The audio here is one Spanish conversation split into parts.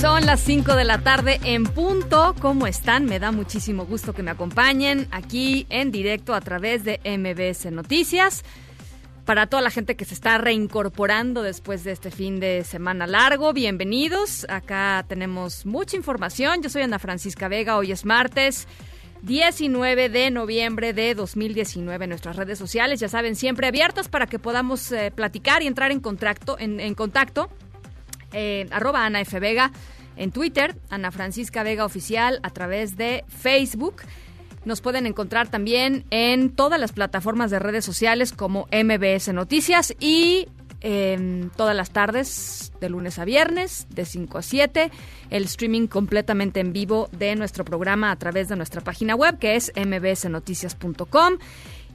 Son las 5 de la tarde en punto. ¿Cómo están? Me da muchísimo gusto que me acompañen aquí en directo a través de MBS Noticias. Para toda la gente que se está reincorporando después de este fin de semana largo, bienvenidos. Acá tenemos mucha información. Yo soy Ana Francisca Vega. Hoy es martes 19 de noviembre de 2019. Nuestras redes sociales, ya saben, siempre abiertas para que podamos eh, platicar y entrar en contacto. En, en contacto eh, arroba Ana F. Vega en Twitter, Ana Francisca Vega Oficial a través de Facebook. Nos pueden encontrar también en todas las plataformas de redes sociales como MBS Noticias y todas las tardes, de lunes a viernes, de 5 a 7, el streaming completamente en vivo de nuestro programa a través de nuestra página web que es mbsnoticias.com.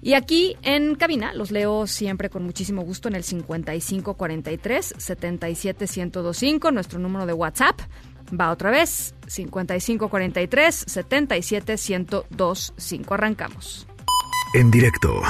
Y aquí en cabina los leo siempre con muchísimo gusto en el 5543 77125, nuestro número de WhatsApp. Va otra vez, 5543 77125. Arrancamos. En directo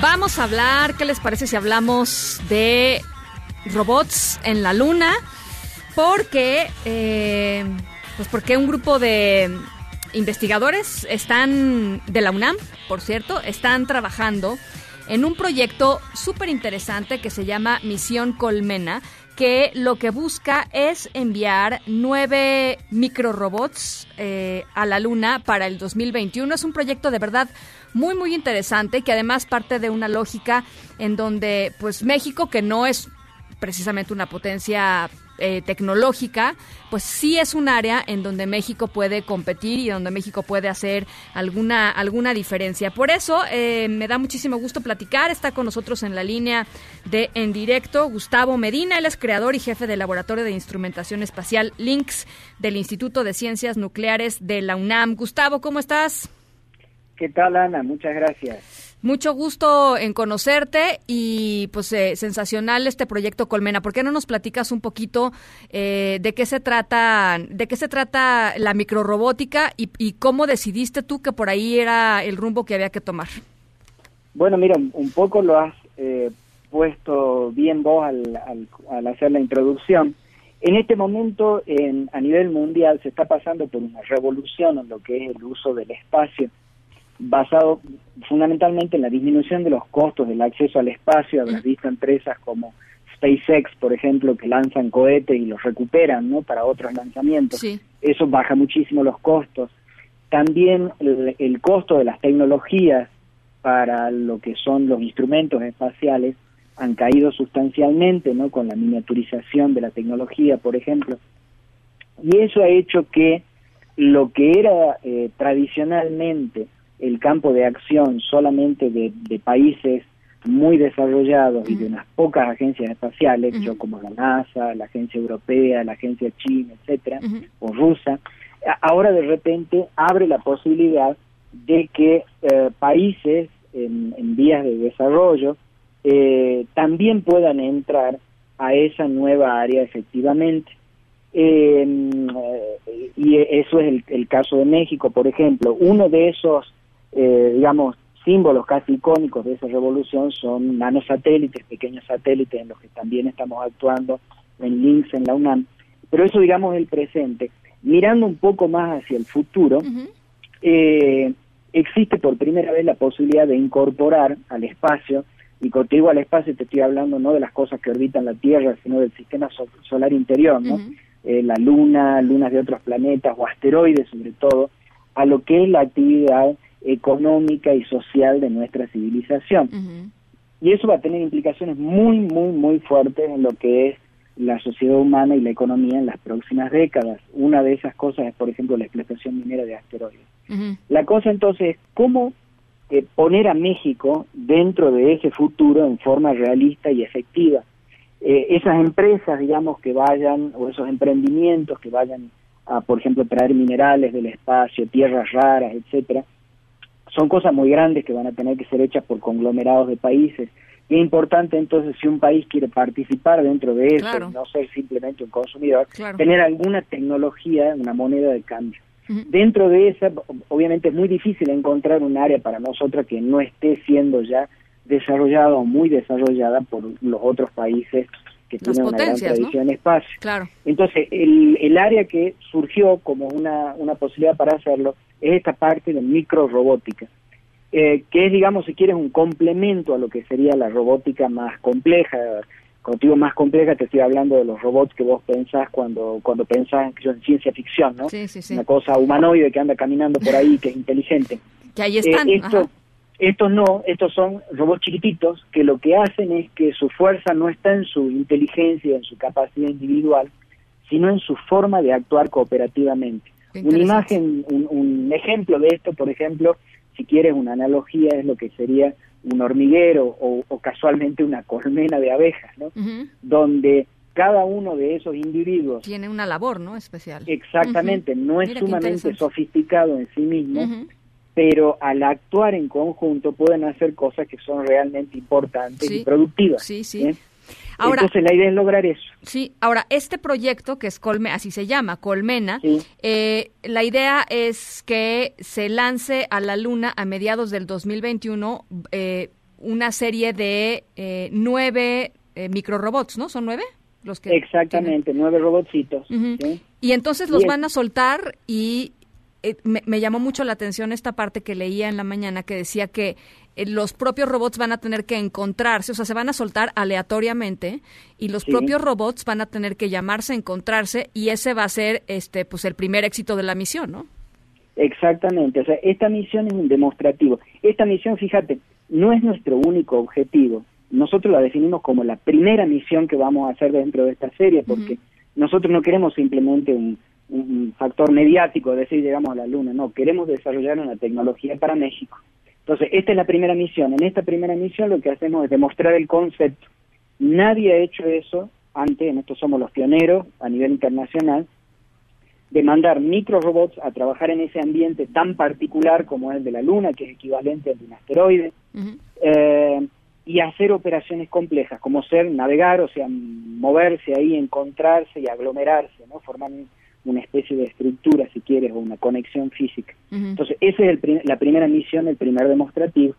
Vamos a hablar, ¿qué les parece si hablamos de robots en la luna? Porque, eh, pues porque un grupo de investigadores están, de la UNAM, por cierto, están trabajando en un proyecto súper interesante que se llama Misión Colmena, que lo que busca es enviar nueve microrobots eh, a la Luna para el 2021. Es un proyecto de verdad muy, muy interesante que además parte de una lógica en donde, pues, México, que no es precisamente una potencia eh, tecnológica, pues sí es un área en donde México puede competir y donde México puede hacer alguna, alguna diferencia. Por eso eh, me da muchísimo gusto platicar. Está con nosotros en la línea de En Directo Gustavo Medina. Él es creador y jefe del Laboratorio de Instrumentación Espacial LINX del Instituto de Ciencias Nucleares de la UNAM. Gustavo, ¿cómo estás? ¿Qué tal, Ana? Muchas gracias. Mucho gusto en conocerte y pues eh, sensacional este proyecto Colmena. ¿Por qué no nos platicas un poquito eh, de qué se trata, de qué se trata la microrobótica y, y, cómo decidiste tú que por ahí era el rumbo que había que tomar? Bueno, mira, un poco lo has eh, puesto bien vos al, al, al, hacer la introducción. En este momento, en, a nivel mundial, se está pasando por una revolución en lo que es el uso del espacio basado fundamentalmente en la disminución de los costos del acceso al espacio. Habrás visto empresas como SpaceX, por ejemplo, que lanzan cohetes y los recuperan ¿no? para otros lanzamientos. Sí. Eso baja muchísimo los costos. También el, el, costo de las tecnologías para lo que son los instrumentos espaciales han caído sustancialmente, ¿no? Con la miniaturización de la tecnología, por ejemplo. Y eso ha hecho que lo que era eh, tradicionalmente el campo de acción solamente de, de países muy desarrollados uh -huh. y de unas pocas agencias espaciales, uh -huh. yo como la NASA, la agencia europea, la agencia china, etcétera, uh -huh. o rusa, ahora de repente abre la posibilidad de que eh, países en, en, vías de desarrollo eh, también puedan entrar a esa nueva área efectivamente. Eh, y eso es el, el, caso de México, por ejemplo. Uno de esos, eh, digamos, símbolos casi icónicos de esa revolución son nanosatélites, pequeños satélites en los que también estamos actuando en links en la UNAM. Pero eso, digamos, es el presente. Mirando un poco más hacia el futuro, eh, existe por primera vez la posibilidad de incorporar al espacio, y contigo al espacio te estoy hablando no de las cosas que orbitan la Tierra, sino del sistema solar interior, ¿no? Eh, la Luna, lunas de otros planetas o asteroides sobre todo, a lo que es la actividad económica y social de nuestra civilización. Y eso va a tener implicaciones muy, muy, muy fuertes en lo que es la sociedad humana y la economía en las próximas décadas. Una de esas cosas es, por ejemplo, la explotación minera de asteroides. La cosa entonces es cómo eh, poner a México dentro de ese futuro en forma realista y efectiva. Eh, esas empresas, digamos, que vayan, o esos emprendimientos que vayan a, por ejemplo, traer minerales del espacio, tierras raras, etcétera, son cosas muy grandes que van a tener que ser hechas por conglomerados de países. Y es importante entonces, si un país quiere participar dentro de eso, no ser simplemente un consumidor, tener alguna tecnología, una moneda de cambio. Dentro de esa, obviamente es muy difícil encontrar un área para nosotros que no esté siendo ya desarrollada o muy desarrollada por los otros países que tienen una gran tradición en espacio. Claro. Entonces, el, el área que surgió como una, una posibilidad para hacerlo es esta parte de microrobótica, eh, que es, digamos, si quieres, un complemento a lo que sería la robótica más compleja. Contigo más compleja te estoy hablando de los robots que vos pensás cuando, cuando pensás en ciencia ficción, ¿no? Sí, sí, sí. Una cosa humanoide que anda caminando por ahí, que es inteligente. Que ahí están. Eh, esto, estos no, estos son robots chiquititos que lo que hacen es que su fuerza no está en su inteligencia, en su capacidad individual, sino en su forma de actuar cooperativamente. Una imagen, un, ejemplo de esto, por ejemplo, si quieres una analogía, es lo que sería un hormiguero o, casualmente una colmena de abejas, ¿no? Donde cada uno de esos individuos tiene una labor, ¿no? Especial. Exactamente, no es sumamente sofisticado en sí mismo, pero al actuar en conjunto pueden hacer cosas que son realmente importantes y productivas. Sí, sí. ¿eh? Entonces la idea es lograr eso. Sí, ahora este proyecto que es Colme, así se llama, Colmena, eh, la idea es que se lance a la Luna a mediados del 2021 eh, una serie de eh, nueve eh, microrobots, ¿no? ¿Son nueve? Los que Exactamente, nueve robotcitos. Y entonces los van a soltar y me, me, llamó mucho la atención esta parte que leía en la mañana que decía que eh, los propios robots van a tener que encontrarse, o sea, se van a soltar aleatoriamente y los propios robots van a tener que llamarse, encontrarse y ese va a ser este pues el primer éxito de la misión, ¿no? Exactamente, o sea, esta misión es un demostrativo. Esta misión, fíjate, no es nuestro único objetivo. Nosotros la definimos como la primera misión que vamos a hacer dentro de esta serie porque nosotros no queremos simplemente un, un factor mediático, decir llegamos a la luna, no, queremos desarrollar una tecnología para México entonces, esta es la primera misión. En esta primera misión lo que hacemos es demostrar el concepto. Nadie ha hecho eso antes, en esto somos los pioneros a nivel internacional, de mandar microrobots a trabajar en ese ambiente tan particular como es el de la Luna, que es equivalente al de un asteroide, eh, y hacer operaciones complejas, como ser navegar, o sea, moverse ahí, encontrarse y aglomerarse, ¿no? Formar una especie de estructura, si quieres, o una conexión física. Entonces, esa es la primera misión, el primer demostrativo,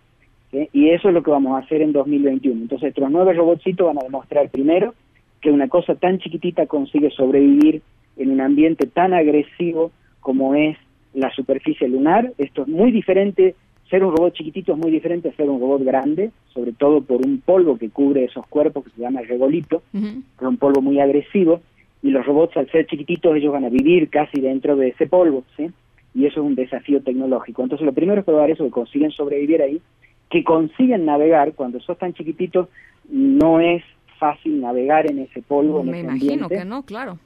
y eso es lo que vamos a hacer en 2021. Entonces, estos nueve robotcitos van a demostrar primero que una cosa tan chiquitita consigue sobrevivir en un ambiente tan agresivo como es la superficie lunar. Esto es muy diferente, ser un robot chiquitito es muy diferente a ser un robot grande, sobre todo por un polvo que cubre esos cuerpos que se llama regolito, que es un polvo muy agresivo y los robots al ser chiquititos ellos van a vivir casi dentro de ese polvo, ¿sí? Y eso es un desafío tecnológico. Entonces lo primero es probar eso, que consiguen sobrevivir ahí, que consiguen navegar, cuando sos tan chiquititos no es fácil navegar en ese polvo. Me imagino que no, claro.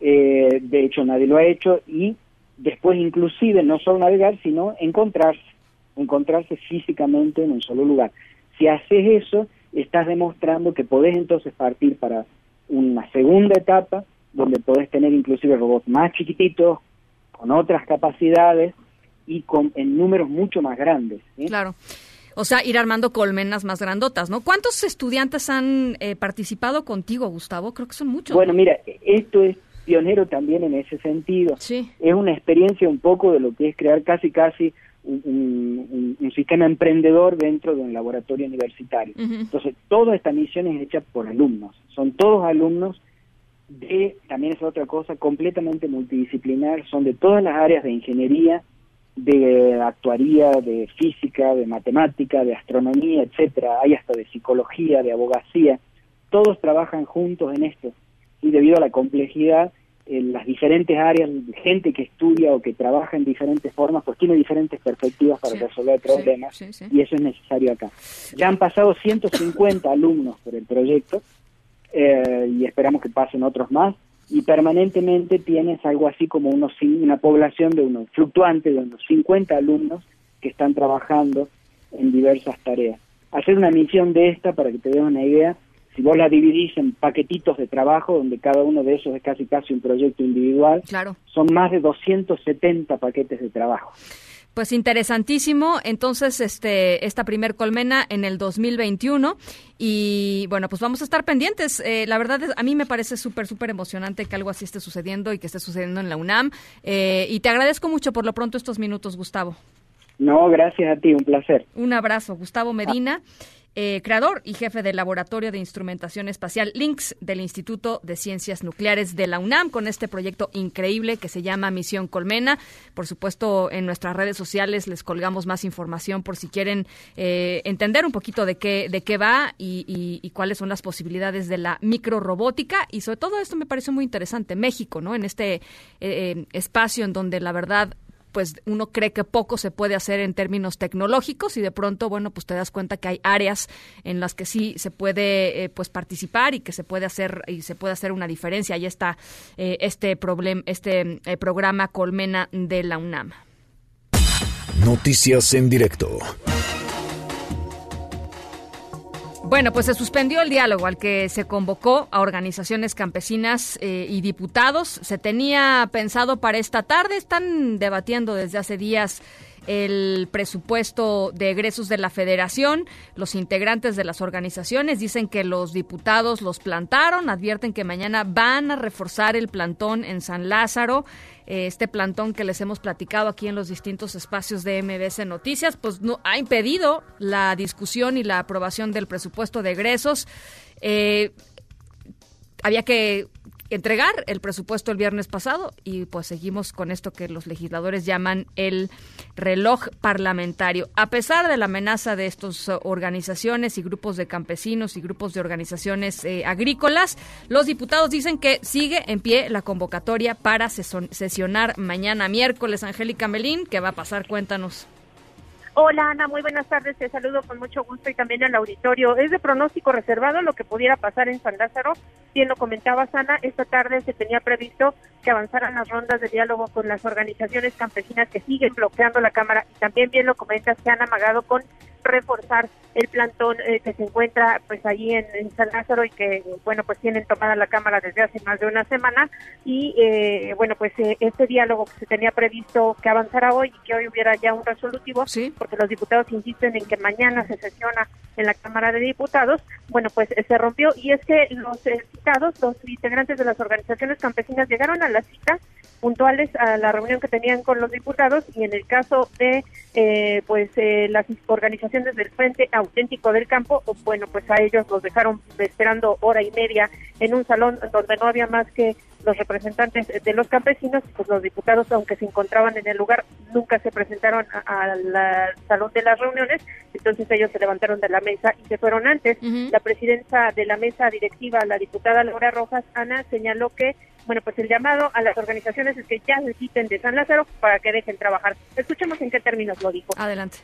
eh, de hecho nadie lo ha hecho y después inclusive no solo navegar, sino encontrarse, encontrarse físicamente en un solo lugar. Si haces eso, estás demostrando que podés entonces partir para una segunda etapa donde podés tener inclusive robots más chiquititos, con otras capacidades y con en números mucho más grandes. Claro. O sea, ir armando colmenas más grandotas, ¿no? ¿Cuántos estudiantes han eh, participado contigo, Gustavo? Creo que son muchos. Bueno, mira, esto es pionero también en ese sentido. Sí. Es una experiencia un poco de lo que es crear casi casi un, un- un sistema emprendedor dentro de un laboratorio universitario. Entonces, toda esta misión es hecha por alumnos. Son todos alumnos de, también es otra cosa, completamente multidisciplinar. Son de todas las áreas de ingeniería, de actuaría, de física, de matemática, de astronomía, etcétera. Hay hasta de psicología, de abogacía. Todos trabajan juntos en esto. Y debido a la complejidad, en las diferentes áreas, gente que estudia o que trabaja en diferentes formas, pues tiene diferentes perspectivas para Sí, resolver problemas sí, sí. y eso es necesario acá. Ya han pasado 150 alumnos por el proyecto eh, y esperamos que pasen otros más y permanentemente tienes algo así como unos una población de unos fluctuante de unos 50 alumnos que están trabajando en diversas tareas. Hacer una misión de esta, para que te des una idea, si vos la dividís en paquetitos de trabajo, donde cada uno de esos es casi casi un proyecto individual, Claro. son más de 270 paquetes de trabajo. Pues interesantísimo. Entonces, este, esta primer colmena en el 2021 y bueno, pues vamos a estar pendientes. Eh, la verdad, es, a mí me parece súper, súper emocionante que algo así esté sucediendo y que esté sucediendo en la UNAM. Eh, y te agradezco mucho por lo pronto estos minutos, Gustavo. No, gracias a ti, un placer. Un abrazo, Gustavo Medina. eh, creador y jefe del Laboratorio de Instrumentación Espacial LINX del Instituto de Ciencias Nucleares de la UNAM con este proyecto increíble que se llama Misión Colmena. Por supuesto, en nuestras redes sociales les colgamos más información por si quieren eh, entender un poquito de qué, de qué va y, cuáles son las posibilidades de la microrobótica. Y sobre todo esto me parece muy interesante. México, ¿no? En este eh, eh, espacio en donde la verdad pues uno cree que poco se puede hacer en términos tecnológicos y de pronto, bueno, pues te das cuenta que hay áreas en las que sí se puede eh, pues participar y que se puede hacer y se puede hacer una diferencia. Ahí está eh, este problem, este eh, programa Colmena de la UNAM. Noticias en directo. Bueno, pues se suspendió el diálogo al que se convocó a organizaciones campesinas eh, y diputados. Se tenía pensado para esta tarde, están debatiendo desde hace días el presupuesto de egresos de la federación. Los integrantes de las organizaciones dicen que los diputados los plantaron, advierten que mañana van a reforzar el plantón en San Lázaro. Eh, Este plantón que les hemos platicado aquí en los distintos espacios de MBS Noticias, pues no ha impedido la discusión y la aprobación del presupuesto de egresos. Eh, había que entregar el presupuesto el viernes pasado y pues seguimos con esto que los legisladores llaman el reloj parlamentario. A pesar de la amenaza de estas organizaciones y grupos de campesinos y grupos de organizaciones eh, agrícolas, los diputados dicen que sigue en pie la convocatoria para sesionar mañana miércoles. Angélica Melín, ¿qué va a pasar? Cuéntanos. Hola Ana, muy buenas tardes, te saludo con mucho gusto y también al auditorio. Es de pronóstico reservado lo que pudiera pasar en San Lázaro. Bien lo comentaba Ana, esta tarde se tenía previsto que avanzaran las rondas de diálogo con las organizaciones campesinas que siguen bloqueando la Cámara y también bien lo comentas que han amagado con reforzar el plantón eh, que se encuentra pues allí en, en San Lázaro y que bueno pues tienen tomada la Cámara desde hace más de una semana y eh, bueno pues eh, este diálogo que se tenía previsto que avanzara hoy y que hoy hubiera ya un resolutivo Sí. porque los diputados insisten en que mañana se sesiona en la Cámara de Diputados, bueno, pues eh, se rompió y es que los citados, los integrantes de las organizaciones campesinas llegaron a la cita puntuales a la reunión que tenían con los diputados y en el caso de eh, pues eh, las organizaciones del Frente Auténtico del Campo, bueno, pues a ellos los dejaron esperando hora y media en un salón donde no había más que los representantes de los campesinos, pues los diputados, aunque se encontraban en el lugar, nunca se presentaron al salón de las reuniones, entonces ellos se levantaron de la mesa y se fueron antes. La presidenta de la mesa directiva, la diputada Laura Rojas, Ana, señaló que, bueno, pues el llamado a las organizaciones es que ya se de San Lázaro para que dejen trabajar. Escuchemos en qué términos lo dijo. Adelante.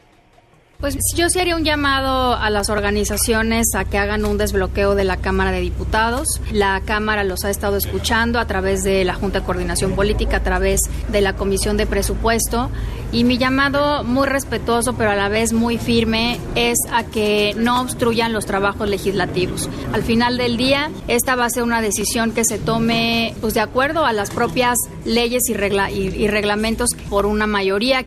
Pues yo sí haría un llamado a las organizaciones a que hagan un desbloqueo de la Cámara de Diputados. La Cámara los ha estado escuchando a través de la Junta de Coordinación Política, a través de la Comisión de Presupuesto. Y mi llamado muy respetuoso, pero a la vez muy firme, es a que no obstruyan los trabajos legislativos. Al final del día, esta va a ser una decisión que se tome pues, de acuerdo a las propias leyes y, regla- y- y reglamentos por una mayoría.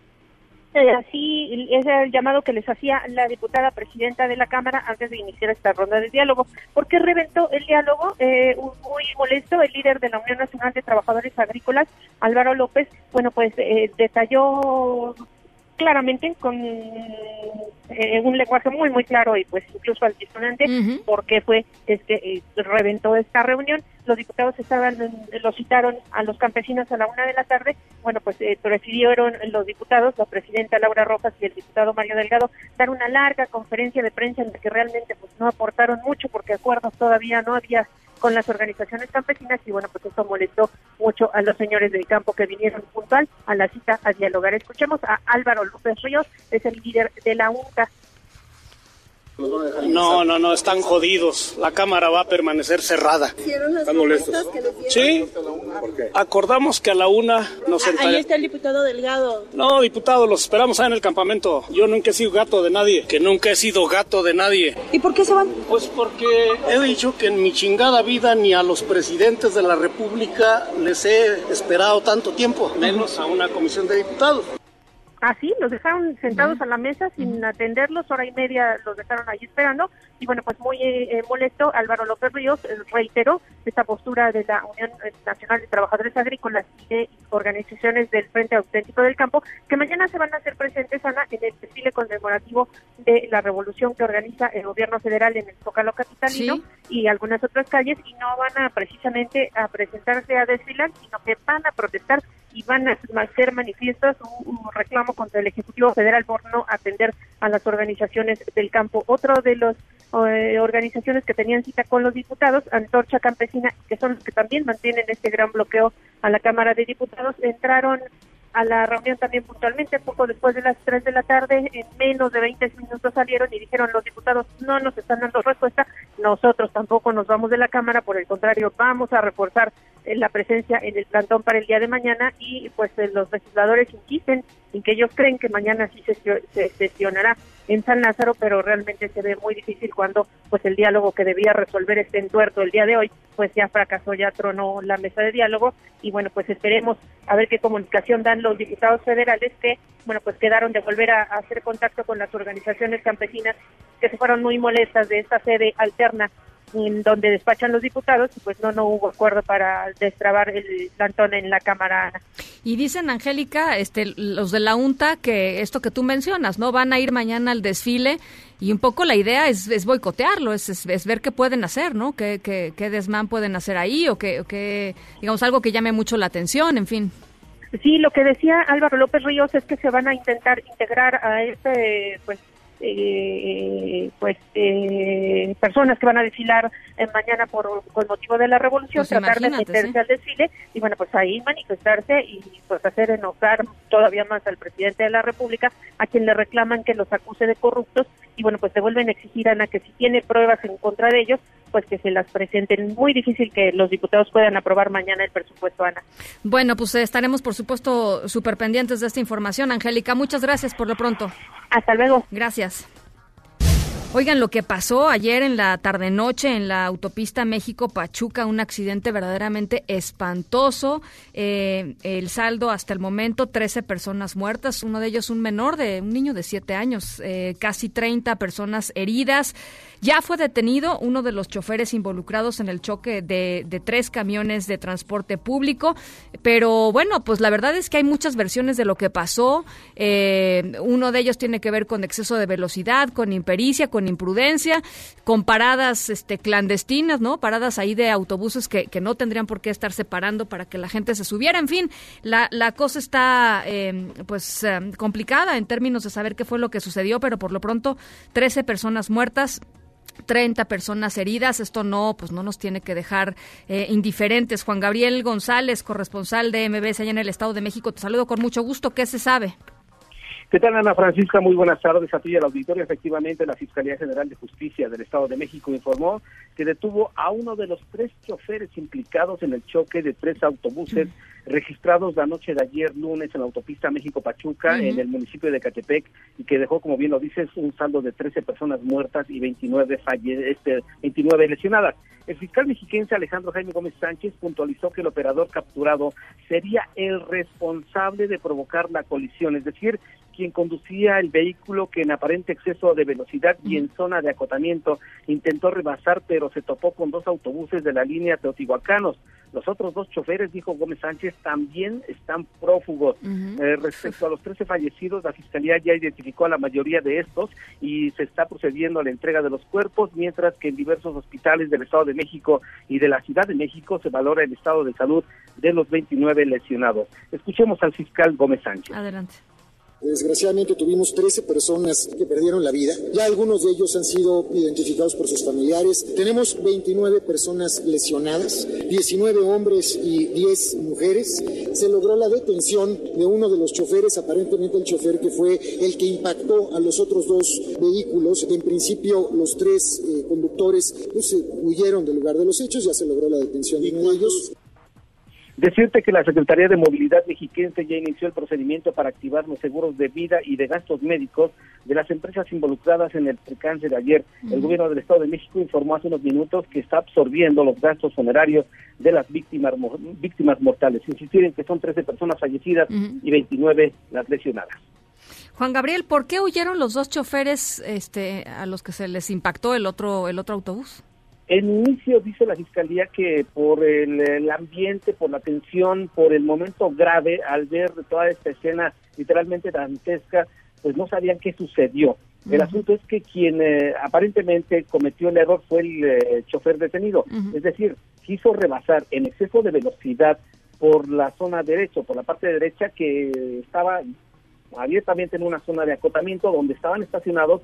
Eh, así es el llamado que les hacía la diputada presidenta de la Cámara antes de iniciar esta ronda de diálogo. ¿Por qué reventó el diálogo? Eh, muy molesto, el líder de la Unión Nacional de Trabajadores Agrícolas, Álvaro López, bueno, pues eh, detalló claramente con eh, un lenguaje muy muy claro y pues incluso altisonante porque fue este eh, reventó esta reunión. Los diputados estaban lo citaron a los campesinos a la una de la tarde. Bueno pues eh, prefirieron los diputados la presidenta Laura Rojas y el diputado Mario Delgado dar una larga conferencia de prensa en la que realmente pues no aportaron mucho porque acuerdos todavía no había con las organizaciones campesinas y bueno, pues esto molestó mucho a los señores del campo que vinieron puntual a la cita a dialogar. Escuchemos a Álvaro López Ríos, es el líder de la UNCA no, no, no, están jodidos. La cámara va a permanecer cerrada. ¿Están molestos? Sí. Acordamos que a la una nos sentaremos. Ahí está el diputado Delgado. No, diputado, los esperamos ahí en el campamento. Yo nunca he sido gato de nadie. Que nunca he sido gato de nadie. ¿Y por qué se van? Pues porque he dicho que en mi chingada vida ni a los presidentes de la República les he esperado tanto tiempo, menos a una comisión de diputados. Así, los dejaron sentados a la mesa sin atenderlos, hora y media los dejaron ahí esperando. Y bueno, pues muy eh, molesto, Álvaro López Ríos eh, reiteró esta postura de la Unión Nacional de Trabajadores Agrícolas y de organizaciones del Frente Auténtico del Campo, que mañana se van a hacer presentes, Ana, en el desfile conmemorativo de la revolución que organiza el gobierno federal en el Zócalo Capitalino y algunas otras calles, y no van a precisamente a presentarse a desfilar, sino que van a protestar y van a hacer manifiestos un, reclamo contra el Ejecutivo Federal por no atender a las organizaciones del campo. Otro de las eh, organizaciones que tenían cita con los diputados, Antorcha Campesina, que son los que también mantienen este gran bloqueo a la Cámara de Diputados, entraron a la reunión también puntualmente, poco después de las 3 de la tarde, en menos de 20 minutos salieron y dijeron los diputados no nos están dando respuesta, nosotros tampoco nos vamos de la Cámara, por el contrario, vamos a reforzar eh, la presencia en el plantón para el día de mañana y pues eh, los legisladores insisten en que ellos creen que mañana sí se, se sesionará en San Lázaro, pero realmente se ve muy difícil cuando pues el diálogo que debía resolver este entuerto el día de hoy, pues ya fracasó, ya tronó la mesa de diálogo. Y bueno, pues esperemos a ver qué comunicación dan los diputados federales que, bueno, pues quedaron de volver a, hacer contacto con las organizaciones campesinas que se fueron muy molestas de esta sede alterna en donde despachan los diputados, pues no, no hubo acuerdo para destrabar el plantón en la Cámara. Y dicen, Angélica, este, los de la UNTA, que esto que tú mencionas, ¿no? Van a ir mañana al desfile y un poco la idea es, es boicotearlo, es, es, ver qué pueden hacer, ¿no? ¿Qué, qué, qué desmán pueden hacer ahí o qué, o qué, digamos, algo que llame mucho la atención, en fin. Sí, lo que decía Álvaro López Ríos es que se van a intentar integrar a este, pues, eh, pues eh, personas que van a desfilar eh, mañana por con motivo de la revolución, pues tratar de meterse al desfile y bueno, pues ahí manifestarse y pues hacer enojar todavía más al presidente de la República, a quien le reclaman que los acuse de corruptos y bueno, pues se vuelven a exigir, Ana, que si tiene pruebas en contra de ellos, pues que se las presenten. Muy difícil que los diputados puedan aprobar mañana el presupuesto, Ana. Bueno, pues estaremos, por supuesto, súper pendientes de esta información. Angélica, muchas gracias por lo pronto. Hasta luego. Gracias. Oigan, lo que pasó ayer en la tarde-noche en la autopista México-Pachuca, un accidente verdaderamente espantoso. Eh, el saldo hasta el momento, 13 personas muertas, uno de ellos un menor de un niño de 7 años, eh, casi 30 personas heridas. Ya fue detenido uno de los choferes involucrados en el choque de, tres camiones de transporte público, pero bueno, pues la verdad es que hay muchas versiones de lo que pasó. Eh, uno de ellos tiene que ver con exceso de velocidad, con impericia, con imprudencia, con paradas este, clandestinas, ¿no? Paradas ahí de autobuses que, no tendrían por qué estar separando para que la gente se subiera. En fin, la, la cosa está em, pues em, complicada en términos de saber qué fue lo que sucedió, pero por lo pronto 13 personas muertas 30 personas heridas. Esto no, pues no nos tiene que dejar eh, indiferentes. Juan Gabriel González, corresponsal de MBS allá en el Estado de México, te saludo con mucho gusto. ¿Qué se sabe? ¿Qué tal, Ana Francisca? Muy buenas tardes a ti y al auditorio. Efectivamente, la Fiscalía General de Justicia del Estado de México informó que detuvo a uno de los tres choferes implicados en el choque de tres autobuses registrados la noche de ayer lunes en la autopista México-Pachuca, en el municipio de Catepec, y que dejó, como bien lo dices, un saldo de 13 personas muertas y 29, falle este, 29 lesionadas. El fiscal mexiquense Alejandro Jaime Gómez Sánchez puntualizó que el operador capturado sería el responsable de provocar la colisión, es decir, quien conducía el vehículo que en aparente exceso de velocidad y en zona de acotamiento intentó rebasar, pero se topó con dos autobuses de la línea Teotihuacanos. Los otros dos choferes, dijo Gómez Sánchez, también están prófugos. Eh, respecto a los 13 fallecidos, la Fiscalía ya identificó a la mayoría de estos y se está procediendo a la entrega de los cuerpos, mientras que en diversos hospitales del Estado de México y de la Ciudad de México se valora el estado de salud de los 29 lesionados. Escuchemos al fiscal Gómez Sánchez. Adelante. Desgraciadamente tuvimos 13 personas que perdieron la vida. Ya algunos de ellos han sido identificados por sus familiares. Tenemos 29 personas lesionadas, 19 hombres y 10 mujeres. Se logró la detención de uno de los choferes, aparentemente el chofer que fue el que impactó a los otros dos vehículos. En principio los tres eh, conductores pues, huyeron del lugar de los hechos, ya se logró la detención de uno de ellos. Decirte que la Secretaría de Movilidad Mexiquense ya inició el procedimiento para activar los seguros de vida y de gastos médicos de las empresas involucradas en el percance de ayer. El gobierno del Estado de México informó hace unos minutos que está absorbiendo los gastos funerarios de las víctimas víctimas mortales. Insistir en que son 13 personas fallecidas y 29 las lesionadas. Juan Gabriel, ¿por qué huyeron los dos choferes este, a los que se les impactó el otro el otro autobús? En inicio dice la fiscalía que por el, el, ambiente, por la tensión, por el momento grave, al ver toda esta escena literalmente dantesca, pues no sabían qué sucedió. El uh -huh. asunto es que quien eh, aparentemente cometió el error fue el eh, chofer detenido, uh -huh. es decir, quiso rebasar en exceso de velocidad por la zona derecha, por la parte derecha que estaba abiertamente en una zona de acotamiento donde estaban estacionados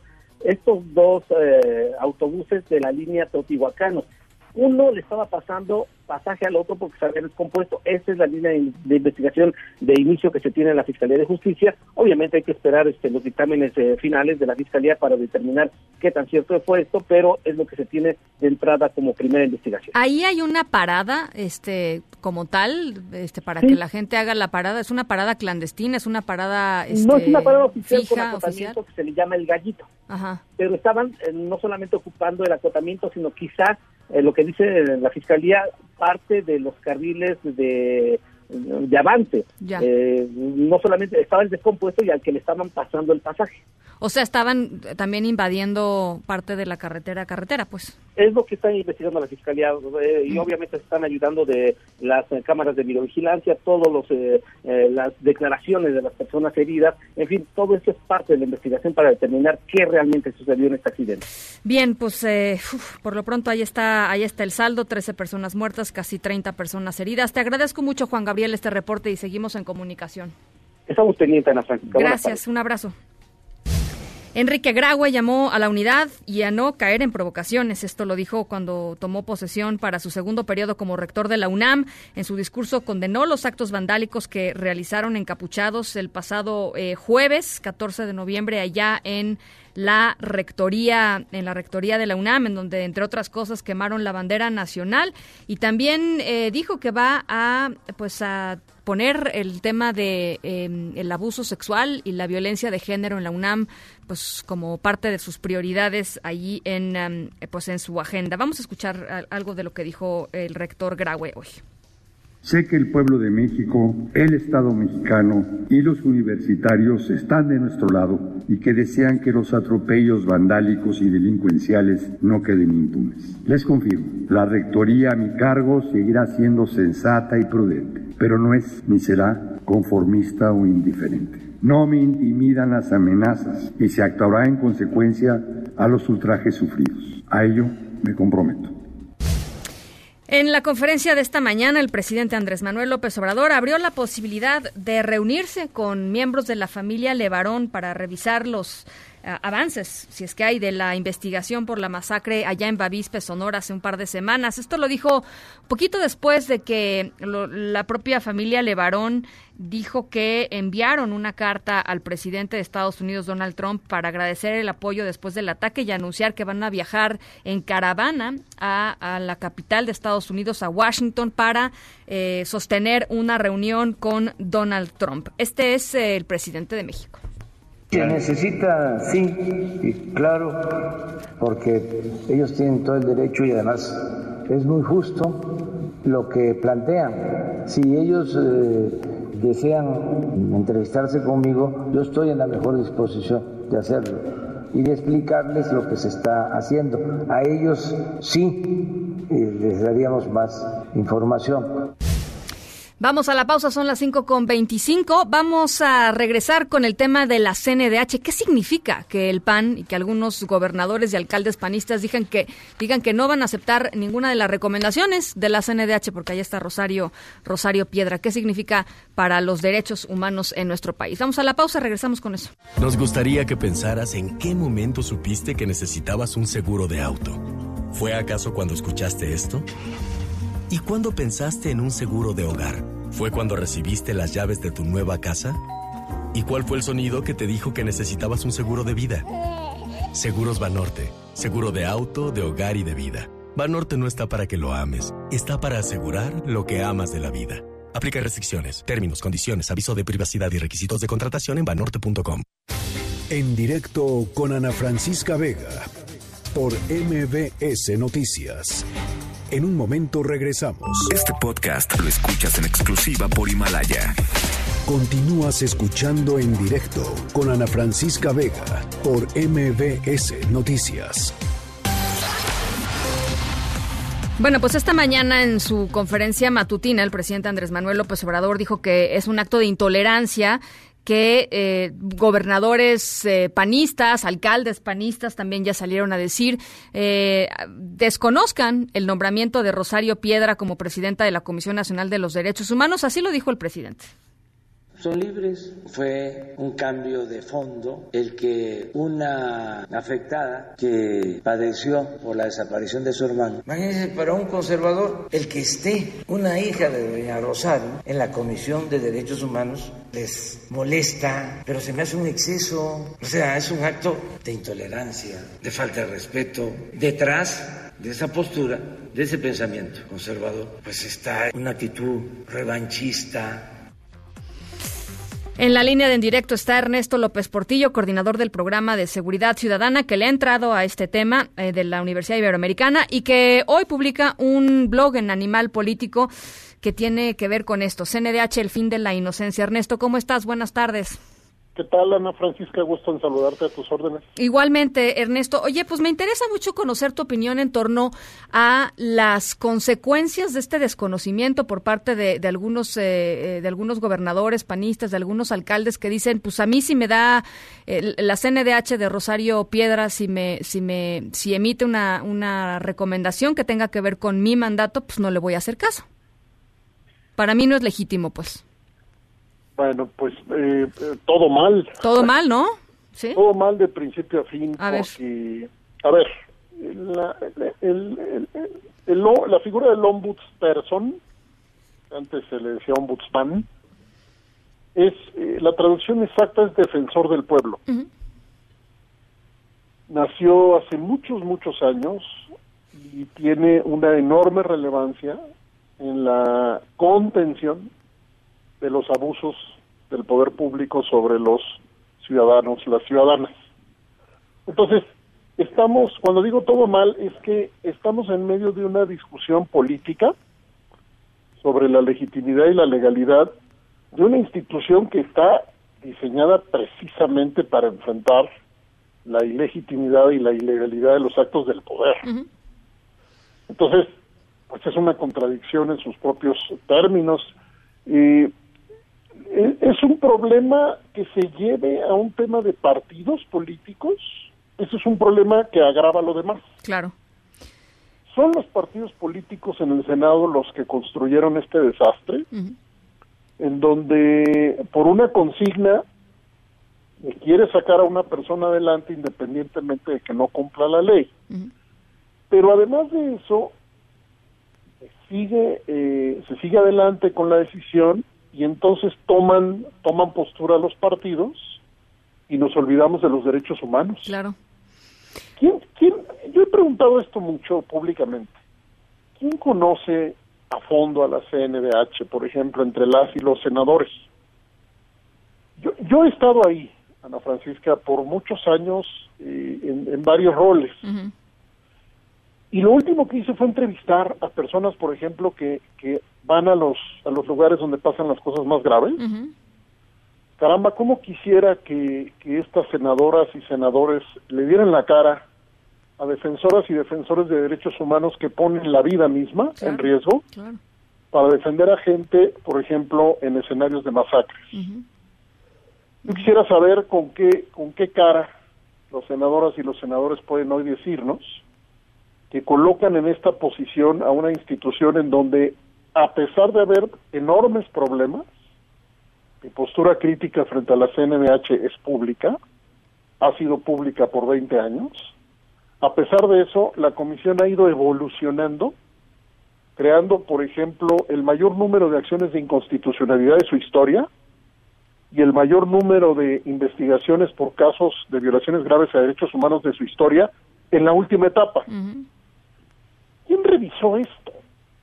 estos dos eh, autobuses de la línea Teotihuacanos. Uno le estaba pasando pasaje al otro porque se había descompuesto. Esa es la línea de, de, investigación de inicio que se tiene en la Fiscalía de Justicia. Obviamente hay que esperar este, los dictámenes eh, finales de la Fiscalía para determinar qué tan cierto fue esto, pero es lo que se tiene de entrada como primera investigación. Ahí hay una parada, este, como tal, este, para sí. que la gente haga la parada. Es una parada clandestina, es una parada este, no es una parada oficial fija, con acotamiento que se le llama el gallito. Ajá. Pero estaban eh, no solamente ocupando el acotamiento, sino quizás eh, lo que dice la fiscalía parte de los carriles de de avance. Eh, no solamente estaba el descompuesto y al que le estaban pasando el pasaje. O sea, estaban también invadiendo parte de la carretera a carretera, pues. Es lo que está investigando la Fiscalía eh, y mm. obviamente se están ayudando de las eh, cámaras de videovigilancia, todos los eh, las declaraciones de las personas heridas, en fin, todo eso es parte de la investigación para determinar qué realmente sucedió en este accidente. Bien, pues uf, por lo pronto ahí está ahí está el saldo, 13 personas muertas, casi 30 personas heridas. Te agradezco mucho, Juan Gabriel, este reporte y seguimos en comunicación. Estamos pendientes, Ana Francisca. Gracias, un abrazo. Enrique Graue llamó a la unidad y a no caer en provocaciones. Esto lo dijo cuando tomó posesión para su segundo periodo como rector de la UNAM. En su discurso condenó los actos vandálicos que realizaron encapuchados el pasado eh, jueves, 14 de noviembre, allá en la rectoría en la rectoría de la UNAM en donde entre otras cosas quemaron la bandera nacional y también eh, dijo que va a pues a poner el tema de eh, el abuso sexual y la violencia de género en la UNAM pues como parte de sus prioridades allí en um, pues en su agenda. Vamos a escuchar algo de lo que dijo el rector Graue hoy. Sé que el pueblo de México, el Estado mexicano y los universitarios están de nuestro lado y que desean que los atropellos vandálicos y delincuenciales no queden impunes. Les confirmo, la rectoría a mi cargo seguirá siendo sensata y prudente, pero no es ni será conformista o indiferente. No me intimidan las amenazas y se actuará en consecuencia a los ultrajes sufridos. A ello me comprometo. En la conferencia de esta mañana, el presidente Andrés Manuel López Obrador abrió la posibilidad de reunirse con miembros de la familia Levarón para revisar los avances, si es que hay, de la investigación por la masacre allá en Bavispe, Sonora, hace un par de semanas. Esto lo dijo poquito después de que lo, la propia familia Levarón dijo que enviaron una carta al presidente de Estados Unidos, Donald Trump, para agradecer el apoyo después del ataque y anunciar que van a viajar en caravana a, la capital de Estados Unidos, a Washington, para eh, sostener una reunión con Donald Trump. Este es eh, el presidente de México. Se necesita, sí, y claro, porque ellos tienen todo el derecho y además es muy justo lo que plantean. Si ellos eh, desean entrevistarse conmigo, yo estoy en la mejor disposición de hacerlo y de explicarles lo que se está haciendo. A ellos sí eh, les daríamos más información. Vamos a la pausa, son las 5 con 25. Vamos a regresar con el tema de la CNDH. ¿Qué significa que el PAN y que algunos gobernadores y alcaldes panistas digan que, digan que no van a aceptar ninguna de las recomendaciones de la CNDH? Porque ahí está Rosario, Rosario Piedra. ¿Qué significa para los derechos humanos en nuestro país? Vamos a la pausa, regresamos con eso. Nos gustaría que pensaras en qué momento supiste que necesitabas un seguro de auto. ¿Fue acaso cuando escuchaste esto? ¿Y cuándo pensaste en un seguro de hogar? ¿Fue cuando recibiste las llaves de tu nueva casa? ¿Y cuál fue el sonido que te dijo que necesitabas un seguro de vida? Seguros Banorte. Seguro de auto, de hogar y de vida. Banorte no está para que lo ames, está para asegurar lo que amas de la vida. Aplica restricciones, términos, condiciones, aviso de privacidad y requisitos de contratación en banorte.com. En directo con Ana Francisca Vega por MBS Noticias. En un momento regresamos. Este podcast lo escuchas en exclusiva por Himalaya. Continúas escuchando en directo con Ana Francisca Vega por MBS Noticias. Bueno, pues esta mañana en su conferencia matutina el presidente Andrés Manuel López Obrador dijo que es un acto de intolerancia que eh, gobernadores eh, panistas, alcaldes panistas también ya salieron a decir, eh, desconozcan el nombramiento de Rosario Piedra como presidenta de la Comisión Nacional de los Derechos Humanos. Así lo dijo el presidente son libres. Fue un cambio de fondo el que una afectada que padeció por la desaparición de su hermano. Imagínense, para un conservador, el que esté una hija de doña Rosario en la Comisión de Derechos Humanos les molesta, pero se me hace un exceso. O sea, es un acto de intolerancia, de falta de respeto. Detrás de esa postura, de ese pensamiento conservador, pues está una actitud revanchista, en la línea de en directo está Ernesto López Portillo, coordinador del programa de seguridad ciudadana, que le ha entrado a este tema eh, de la Universidad Iberoamericana y que hoy publica un blog en Animal Político que tiene que ver con esto. CNDH, el fin de la inocencia. Ernesto, ¿cómo estás? Buenas tardes. ¿Qué tal, Ana Francisca? Gusto en saludarte a tus órdenes. Igualmente, Ernesto. Oye, pues me interesa mucho conocer tu opinión en torno a las consecuencias de este desconocimiento por parte de, algunos eh, eh, de algunos gobernadores panistas, de algunos alcaldes que dicen, pues a mí si me da la CNDH de Rosario Piedra, si me si me si emite una una recomendación que tenga que ver con mi mandato, pues no le voy a hacer caso. Para mí no es legítimo, pues. Bueno, pues eh, todo mal. Todo mal, ¿no? ¿Sí? Todo mal de principio a fin. A ver. a ver, la, la figura del ombudsperson, antes se le decía ombudsman, es eh, la traducción exacta es defensor del pueblo. Nació hace muchos, muchos años y tiene una enorme relevancia en la contención de los abusos del poder público sobre los ciudadanos, las ciudadanas. Entonces, estamos, cuando digo todo mal, es que estamos en medio de una discusión política sobre la legitimidad y la legalidad de una institución que está diseñada precisamente para enfrentar la ilegitimidad y la ilegalidad de los actos del poder. Entonces, pues es una contradicción en sus propios términos. Y es un problema que se lleve a un tema de partidos políticos. Ese es un problema que agrava lo demás. Claro. Son los partidos políticos en el Senado los que construyeron este desastre, en donde por una consigna quiere sacar a una persona adelante independientemente de que no cumpla la ley. Pero además de eso, sigue, eh, se sigue adelante con la decisión y entonces toman toman postura los partidos y nos olvidamos de los derechos humanos. Claro. ¿Quién, quién, yo he preguntado esto mucho públicamente. ¿Quién conoce a fondo a la CNDH, por ejemplo, entre las y los senadores? Yo, yo he estado ahí, Ana Francisca, por muchos años en, varios roles. Y lo último que hice fue entrevistar a personas, por ejemplo, que, que van a los, a los lugares donde pasan las cosas más graves. Caramba, ¿cómo quisiera que, que estas senadoras y senadores le dieran la cara a defensoras y defensores de derechos humanos que ponen la vida misma en riesgo para defender a gente, por ejemplo, en escenarios de masacres? Yo quisiera saber con qué, con qué cara los senadoras y los senadores pueden hoy decirnos que colocan en esta posición a una institución en donde, a pesar de haber enormes problemas, mi postura crítica frente a la CNBH es pública, ha sido pública por 20 años. A pesar de eso, la comisión ha ido evolucionando, creando, por ejemplo, el mayor número de acciones de inconstitucionalidad de su historia y el mayor número de investigaciones por casos de violaciones graves a derechos humanos de su historia en la última etapa. ¿Quién revisó esto?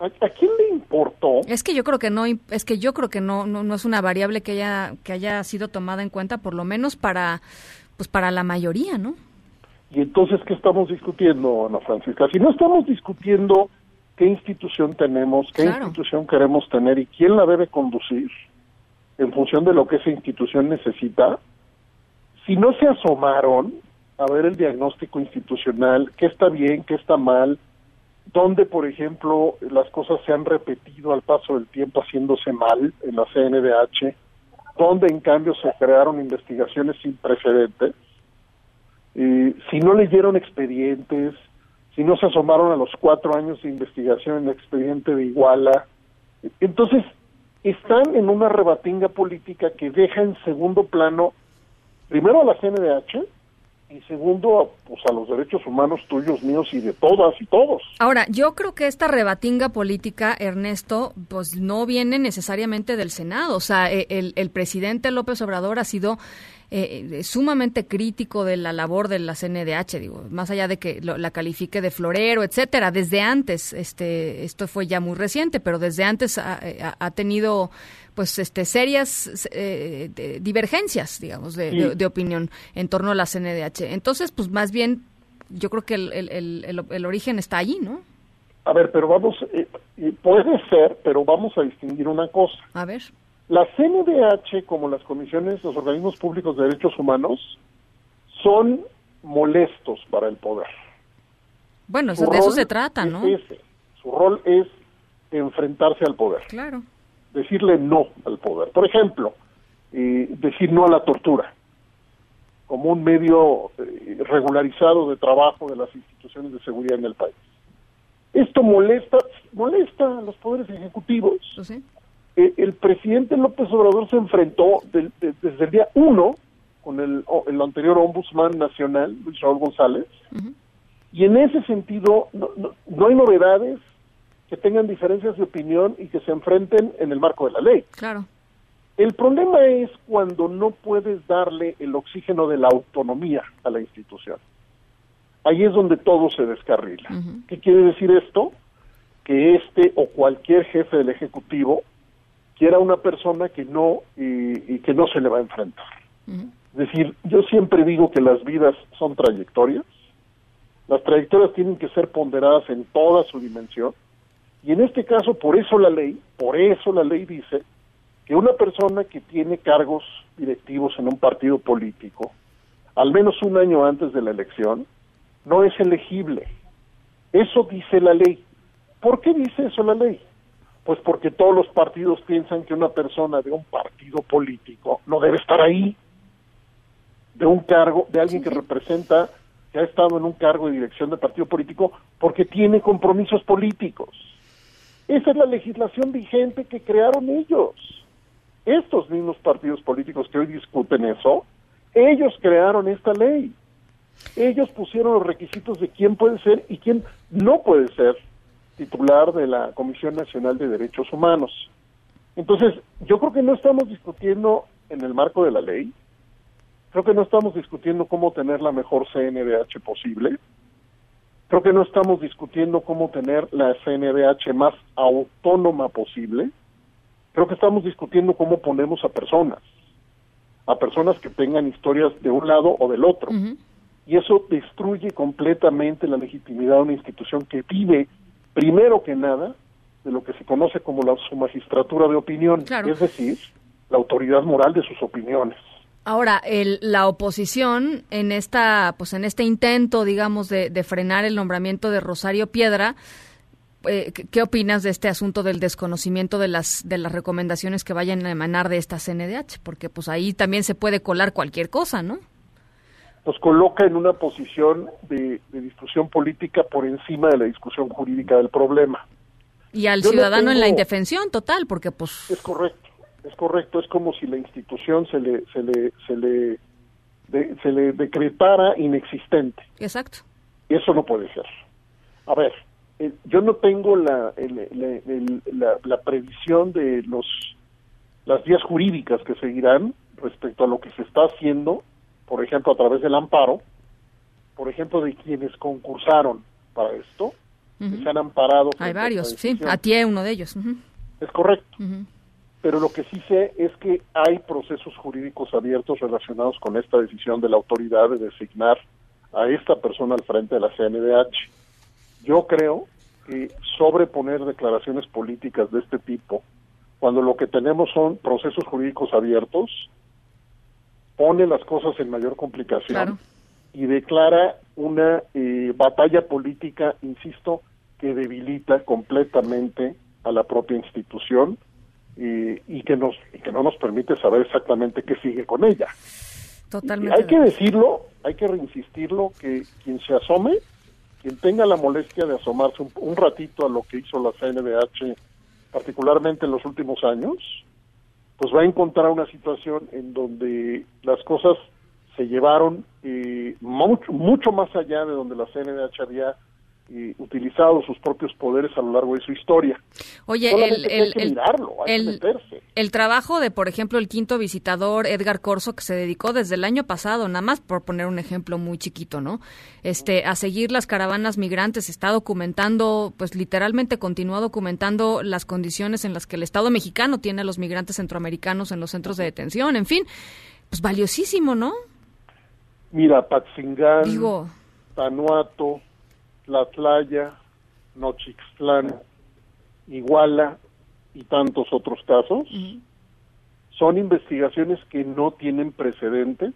¿A, quién le importó? Es que yo creo que no es que yo creo que no, no, es una variable que haya que haya sido tomada en cuenta por lo menos para pues para la mayoría, ¿no? Y entonces qué estamos discutiendo, Ana Francisca? Si no estamos discutiendo qué institución tenemos, qué institución queremos tener y quién la debe conducir en función de lo que esa institución necesita, si no se asomaron a ver el diagnóstico institucional, qué está bien, qué está mal, donde, por ejemplo, las cosas se han repetido al paso del tiempo haciéndose mal en la CNDH, donde en cambio se crearon investigaciones sin precedentes, eh, si no leyeron expedientes, si no se asomaron a los cuatro años de investigación en el expediente de Iguala, entonces están en una rebatinga política que deja en segundo plano primero a la CNDH y segundo, pues a los derechos humanos tuyos, míos y de todas y todos. Ahora, yo creo que esta rebatinga política, Ernesto, pues no viene necesariamente del Senado. O sea, e, el, el presidente López Obrador ha sido eh, sumamente crítico de la labor de la CNDH, digo, más allá de que la califique de florero, etcétera, desde antes, este, esto fue ya muy reciente, pero desde antes ha, ha tenido pues este serias eh, divergencias, digamos, de, de, opinión en torno a la CNDH. Entonces, pues más bien, yo creo que el, el, el, el origen está allí, ¿no? A ver, pero vamos, eh, puede ser, pero vamos a distinguir una cosa. A ver. La CNDH, como las comisiones, los organismos públicos de derechos humanos, son molestos para el poder. Bueno, de eso se trata, ¿no? Su rol es enfrentarse al poder. Claro. Decirle no al poder. Por ejemplo, eh, decir no a la tortura como un medio eh, regularizado de trabajo de las instituciones de seguridad en el país. Esto molesta, molesta a los poderes ejecutivos. ¿Sí? Eh, el presidente López Obrador se enfrentó desde el día uno con el, el anterior ombudsman nacional, Luis Raúl González, y en ese sentido no, no, hay novedades que tengan diferencias de opinión y que se enfrenten en el marco de la ley. Claro. El problema es cuando no puedes darle el oxígeno de la autonomía a la institución. Ahí es donde todo se descarrila. ¿Qué quiere decir esto? Que este o cualquier jefe del Ejecutivo quiera una persona que no y, que no se le va a enfrentar. Es decir, yo siempre digo que las vidas son trayectorias, las trayectorias tienen que ser ponderadas en toda su dimensión, y en este caso, por eso la ley, por eso la ley dice que una persona que tiene cargos directivos en un partido político, al menos un año antes de la elección, no es elegible. Eso dice la ley. ¿Por qué dice eso la ley? Pues porque todos los partidos piensan que una persona de un partido político no debe estar ahí, de un cargo, de alguien que representa, que ha estado en un cargo de dirección de partido político, porque tiene compromisos políticos. Esa es la legislación vigente que crearon ellos. Estos mismos partidos políticos que hoy discuten eso, ellos crearon esta ley. Ellos pusieron los requisitos de quién puede ser y quién no puede ser titular de la Comisión Nacional de Derechos Humanos. Entonces, yo creo que no estamos discutiendo en el marco de la ley, creo que no estamos discutiendo cómo tener la mejor CNDH posible, creo que no estamos discutiendo cómo tener la CNDH más autónoma posible, creo que estamos discutiendo cómo ponemos a personas, a personas que tengan historias de un lado o del otro. y eso destruye completamente la legitimidad de una institución que vive, primero que nada, de lo que se conoce como la, su magistratura de opinión, es decir, la autoridad moral de sus opiniones. Ahora, el, la oposición en esta, pues en este intento, digamos, de, de frenar el nombramiento de Rosario Piedra, eh, ¿qué opinas de este asunto del desconocimiento de las de las recomendaciones que vayan a emanar de esta CNDH? Porque pues ahí también se puede colar cualquier cosa, ¿no? Nos coloca en una posición de, discusión política por encima de la discusión jurídica del problema. Y al ciudadano en la indefensión total, porque pues... Es correcto, es correcto, es como si la institución se le, se le, se le, se le decretara inexistente. Exacto. Y eso no puede ser. A ver, eh, yo no tengo la, la, previsión de los las vías jurídicas que seguirán respecto a lo que se está haciendo, por ejemplo, a través del amparo, por ejemplo, de quienes concursaron para esto, que se han amparado. Hay varios, sí, a ti uno de ellos. Es correcto. Pero lo que sí sé es que hay procesos jurídicos abiertos relacionados con esta decisión de la autoridad de designar a esta persona al frente de la CNDH. Yo creo que sobreponer declaraciones políticas de este tipo, cuando lo que tenemos son procesos jurídicos abiertos, pone las cosas en mayor complicación y declara una eh, batalla política, insisto, que debilita completamente a la propia institución y que nos y que no nos permite saber exactamente qué sigue con ella. Totalmente. hay que decirlo, hay que reinsistirlo que quien se asome quien tenga la molestia de asomarse un, ratito a lo que hizo la CNDH, particularmente en los últimos años, pues va a encontrar una situación en donde las cosas se llevaron eh, mucho, mucho más allá de donde la CNDH había utilizado sus propios poderes a lo largo de su historia. Oye, el, el, trabajo de, por ejemplo, el quinto visitador Edgar Corso, que se dedicó desde el año pasado, nada más por poner un ejemplo muy chiquito, ¿no? Este, a seguir las caravanas migrantes, está documentando, pues literalmente continúa documentando las condiciones en las que el Estado mexicano tiene a los migrantes centroamericanos en los centros de detención, en fin, pues valiosísimo, ¿no? Mira, Patzingán, Digo, Tanuato, Tlatlaya, Nochixtlán, Iguala y tantos otros casos, son investigaciones que no tienen precedentes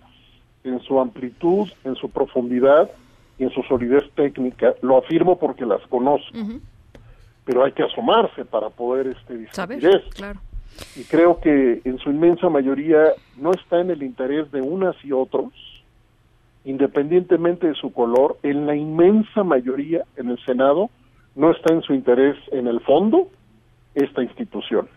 en su amplitud, en su profundidad y en su solidez técnica. Lo afirmo porque las conozco, pero hay que asomarse para poder este, discutir Claro. Y creo que en su inmensa mayoría no está en el interés de unas y otros independientemente de su color, en la inmensa mayoría en el Senado no está en su interés en el fondo esta institución.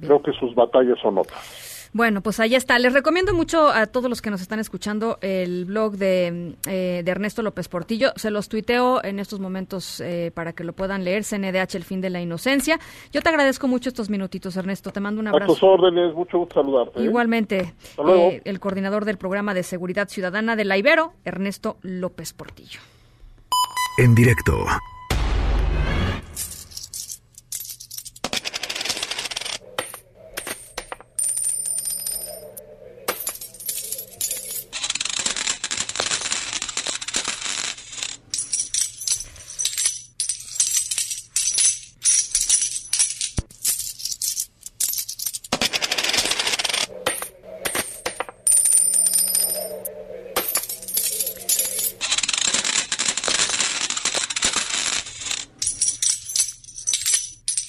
Creo que sus batallas son otras. Bueno, pues ahí está. Les recomiendo mucho a todos los que nos están escuchando el blog de, eh, Ernesto López Portillo. Se los tuiteo en estos momentos eh, para que lo puedan leer. CNDH, el fin de la inocencia. Yo te agradezco mucho estos minutitos, Ernesto. Te mando un abrazo. A tus órdenes, mucho gusto saludarte. ¿eh? Igualmente. el coordinador del programa de seguridad ciudadana de la Ibero, Ernesto López Portillo. En directo.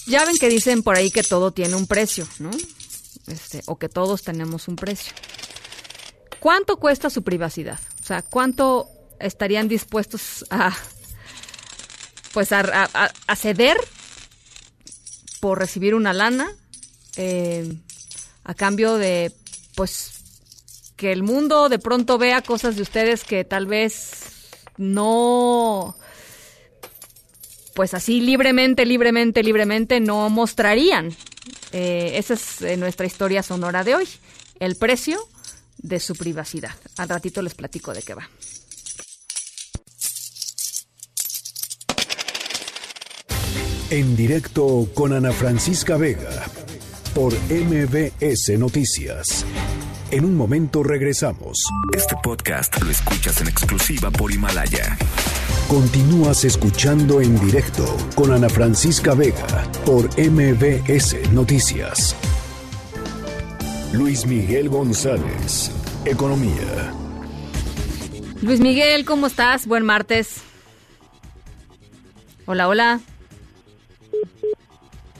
Ya ven que dicen por ahí que todo tiene un precio, ¿no? Este, o que todos tenemos un precio. ¿Cuánto cuesta su privacidad? O sea, ¿cuánto estarían dispuestos a, pues, a, ceder por recibir una lana eh, a cambio de, pues, que el mundo de pronto vea cosas de ustedes que tal vez no pues así libremente, libremente, libremente no mostrarían. Eh, esa es eh, nuestra historia sonora de hoy, el precio de su privacidad. Al ratito les platico de qué va. En directo con Ana Francisca Vega por MBS Noticias. En un momento regresamos. Este podcast lo escuchas en exclusiva por Himalaya. Continúas escuchando en directo con Ana Francisca Vega por MBS Noticias. Luis Miguel González, Economía. Luis Miguel, ¿cómo estás? Buen martes. Hola, hola.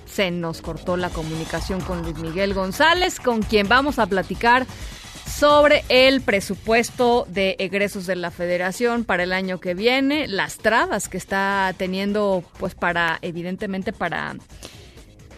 Se nos cortó la comunicación con Luis Miguel González, con quien vamos a platicar sobre el presupuesto de egresos de la federación para el año que viene, las trabas que está teniendo, pues para, evidentemente, para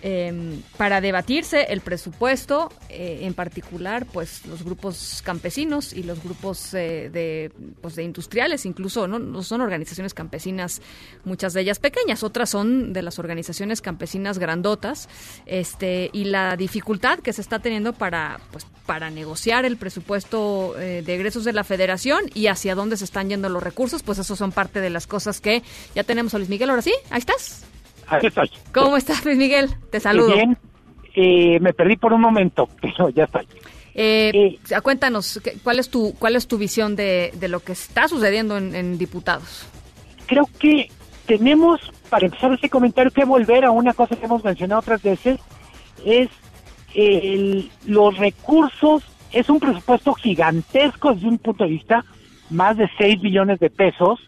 eh, para debatirse el presupuesto, eh, en particular, pues los grupos campesinos y los grupos eh, de, pues, de industriales, incluso ¿no? son organizaciones campesinas, muchas de ellas pequeñas, otras son de las organizaciones campesinas grandotas, este y la dificultad que se está teniendo para pues para negociar el presupuesto eh, de egresos de la Federación y hacia dónde se están yendo los recursos, pues eso son parte de las cosas que ya tenemos a Luis Miguel. Ahora sí, ahí estás. Aquí estoy. ¿Cómo estás, Luis Miguel? Te saludo. Bien, eh, me perdí por un momento, pero ya estoy. Eh, cuéntanos, ¿cuál es tu cuál es tu visión de, de lo que está sucediendo en, en, diputados? Creo que tenemos, para empezar ese comentario, que volver a una cosa que hemos mencionado otras veces, es el, los recursos, es un presupuesto gigantesco desde un punto de vista, más de 6 billones de pesos,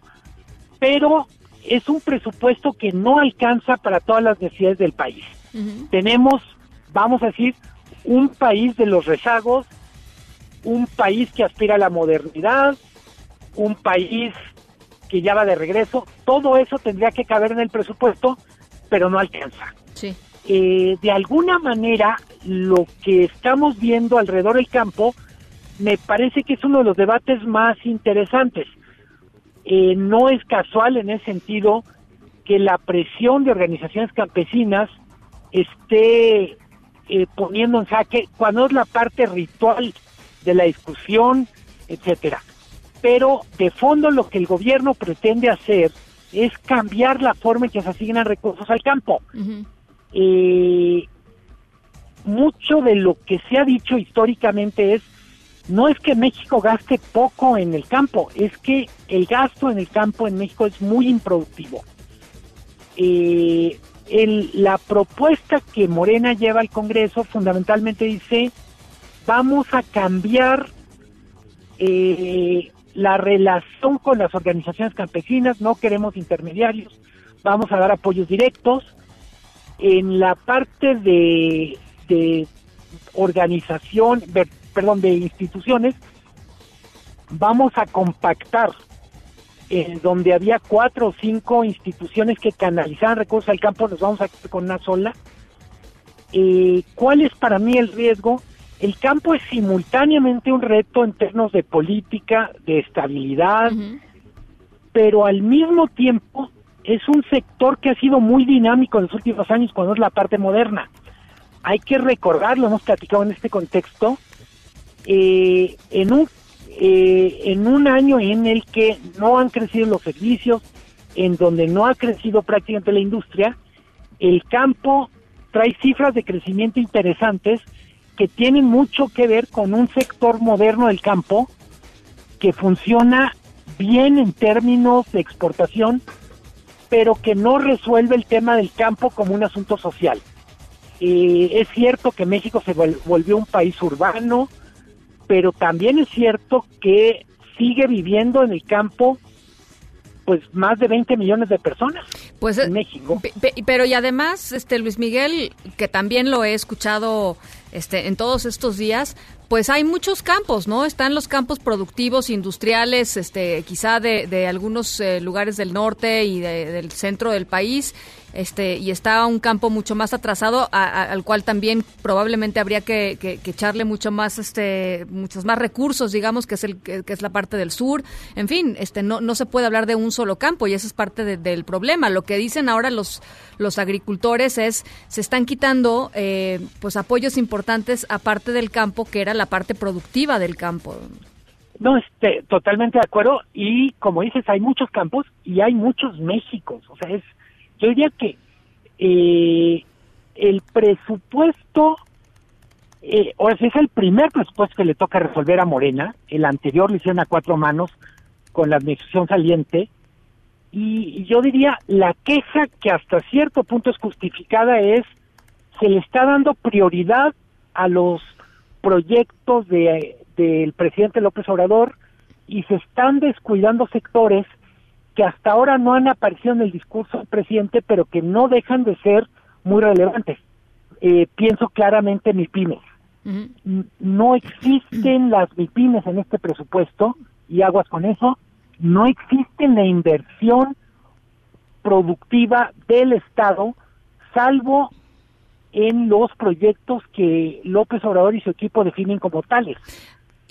pero es un presupuesto que no alcanza para todas las necesidades del país. Uh -huh. Tenemos, vamos a decir, un país de los rezagos, un país que aspira a la modernidad, un país que ya va de regreso, todo eso tendría que caber en el presupuesto, pero no alcanza. Sí. Eh, de alguna manera, lo que estamos viendo alrededor del campo me parece que es uno de los debates más interesantes. Eh, no es casual en ese sentido que la presión de organizaciones campesinas esté eh, poniendo en jaque cuando es la parte ritual de la discusión, etcétera. Pero de fondo lo que el gobierno pretende hacer es cambiar la forma en que se asignan recursos al campo. Uh -huh. eh, mucho de lo que se ha dicho históricamente es no es que México gaste poco en el campo, es que el gasto en el campo en México es muy improductivo. Eh, la propuesta que Morena lleva al Congreso fundamentalmente dice, vamos a cambiar eh, la relación con las organizaciones campesinas, no queremos intermediarios, vamos a dar apoyos directos. En la parte de, de organización, perdón, de instituciones, vamos a compactar en donde había cuatro o cinco instituciones que canalizaban recursos al campo, nos vamos a quedar con una sola. Eh, ¿Cuál es para mí el riesgo? El campo es simultáneamente un reto en términos de política, de estabilidad, uh -huh. pero al mismo tiempo es un sector que ha sido muy dinámico en los últimos años cuando es la parte moderna. Hay que recordarlo, hemos platicado en este contexto, eh, en un eh, en un año en el que no han crecido los servicios, en donde no ha crecido prácticamente la industria, el campo trae cifras de crecimiento interesantes que tienen mucho que ver con un sector moderno del campo que funciona bien en términos de exportación, pero que no resuelve el tema del campo como un asunto social. Eh, es cierto que México se volvió un país urbano, pero también es cierto que sigue viviendo en el campo pues más de 20 millones de personas pues, en México. Pero y además, este Luis Miguel, que también lo he escuchado este en todos estos días, pues hay muchos campos, ¿no? Están los campos productivos, industriales, este, quizá de, de algunos eh, lugares del norte y de, del centro del país, este, y está un campo mucho más atrasado, a, al cual también probablemente habría que, echarle mucho más, este, muchos más recursos, digamos, que es el, que, es la parte del sur. En fin, este, no, no se puede hablar de un solo campo y eso es parte de, del problema. Lo que dicen ahora los, los agricultores es, se están quitando, eh, pues apoyos importantes aparte del campo, que era la parte productiva del campo. No, este, totalmente de acuerdo. Y como dices, hay muchos campos y hay muchos Méxicos. O sea, es, yo diría que eh, el presupuesto eh, sea, es el primer presupuesto que le toca resolver a Morena, el anterior lo hicieron a cuatro manos con la administración saliente, y yo diría, la queja que hasta cierto punto es justificada es, se le está dando prioridad a los proyectos de del presidente López Obrador y se están descuidando sectores que hasta ahora no han aparecido en el discurso del presidente, pero que no dejan de ser muy relevantes. Eh, pienso claramente en MIPIMES. No existen las MIPIMES en este presupuesto, y aguas con eso, no existe la inversión productiva del Estado, salvo en los proyectos que López Obrador y su equipo definen como tales.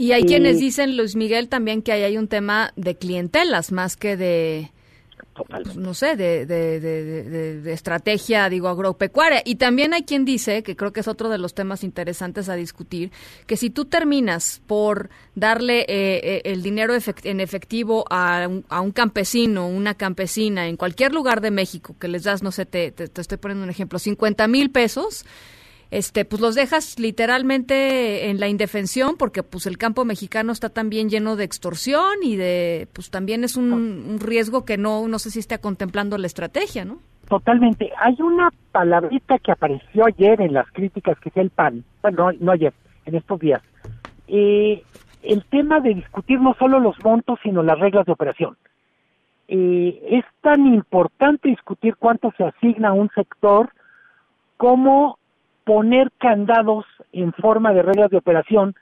Y hay quienes dicen, Luis Miguel, también que ahí hay un tema de clientelas más que de, pues, no sé, de, de, de, estrategia, digo, agropecuaria. Y también hay quien dice, que creo que es otro de los temas interesantes a discutir, que si tú terminas por darle eh, eh, el dinero en efectivo a un, a un campesino, una campesina, en cualquier lugar de México, que les das, no sé, te, te, te estoy poniendo un ejemplo, 50 mil pesos, este, pues los dejas literalmente en la indefensión porque pues el campo mexicano está también lleno de extorsión y de, pues también es un, riesgo que no, no sé si está contemplando la estrategia, ¿no? Totalmente. Hay una palabrita que apareció ayer en las críticas que es el PAN, bueno, no, ayer, en estos días. Eh, el tema de discutir no solo los montos, sino las reglas de operación. Eh, es tan importante discutir cuánto se asigna a un sector como poner candados en forma de reglas de operación.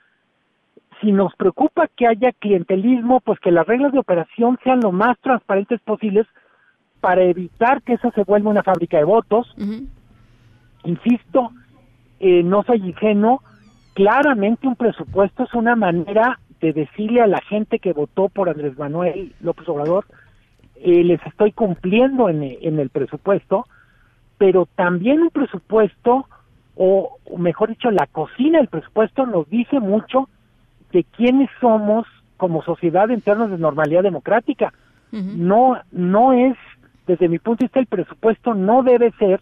Si nos preocupa que haya clientelismo, pues que las reglas de operación sean lo más transparentes posibles para evitar que eso se vuelva una fábrica de votos. Insisto, eh, no soy ingenuo, claramente un presupuesto es una manera de decirle a la gente que votó por Andrés Manuel López Obrador, eh, les estoy cumpliendo en, en el presupuesto, pero también un presupuesto o mejor dicho, la cocina del presupuesto nos dice mucho de quiénes somos como sociedad en términos de normalidad democrática. No, no es, desde mi punto de vista, el presupuesto no debe ser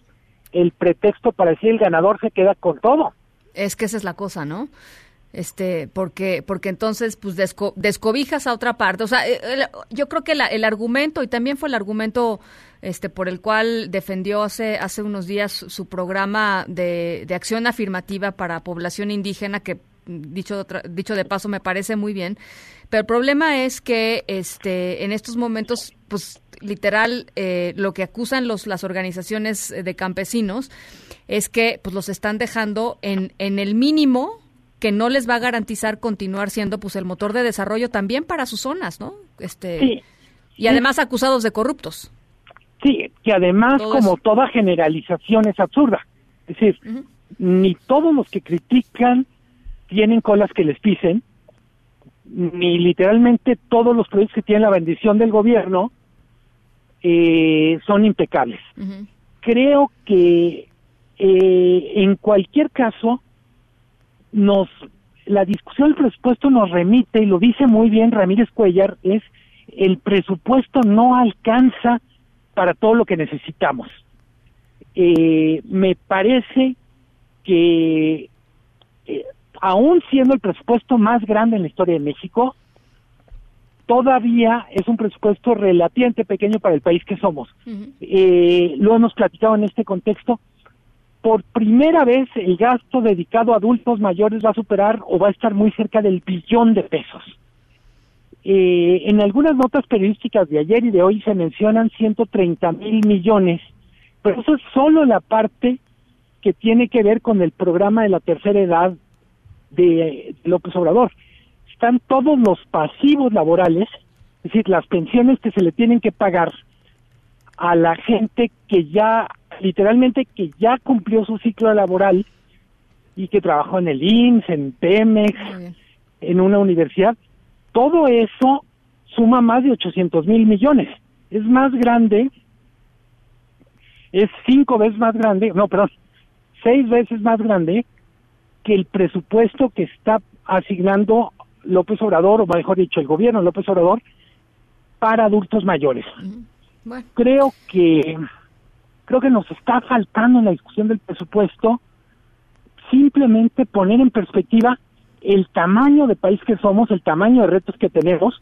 el pretexto para decir el ganador se queda con todo. Es que esa es la cosa, ¿no? Este porque porque entonces pues descobijas a otra parte. O sea yo creo que el argumento y también fue el argumento este por el cual defendió hace hace unos días su programa de, de acción afirmativa para población indígena que dicho dicho de paso me parece muy bien. Pero el problema es que este en estos momentos pues literal eh, lo que acusan los las organizaciones de campesinos es que pues los están dejando en en el mínimo que no les va a garantizar continuar siendo pues el motor de desarrollo también para sus zonas, ¿no? Este y además acusados de corruptos. Sí, que además como toda generalización es absurda. Es decir, ni todos los que critican tienen colas que les pisen, ni literalmente todos los proyectos que tienen la bendición del gobierno eh, son impecables. Creo que eh, en cualquier caso nos la discusión del presupuesto nos remite y lo dice muy bien Ramírez Cuellar es el presupuesto no alcanza para todo lo que necesitamos. Eh, me parece que eh, aún siendo el presupuesto más grande en la historia de México, todavía es un presupuesto relativamente pequeño para el país que somos. eh, lo hemos platicado en este contexto, por primera vez el gasto dedicado a adultos mayores va a superar o va a estar muy cerca del billón de pesos. Eh, en algunas notas periodísticas de ayer y de hoy se mencionan 130 mil millones, pero eso es solo la parte que tiene que ver con el programa de la tercera edad de, de López Obrador. Están todos los pasivos laborales, es decir, las pensiones que se le tienen que pagar a la gente que ya literalmente que ya cumplió su ciclo laboral y que trabajó en el IMSS, en Pemex, en una universidad, todo eso suma más de 800 mil millones. Es más grande, es cinco veces más grande, no, perdón, seis veces más grande que el presupuesto que está asignando López Obrador, o mejor dicho, el gobierno López Obrador, para adultos mayores. Creo que creo que nos está faltando en la discusión del presupuesto simplemente poner en perspectiva el tamaño de país que somos, el tamaño de retos que tenemos.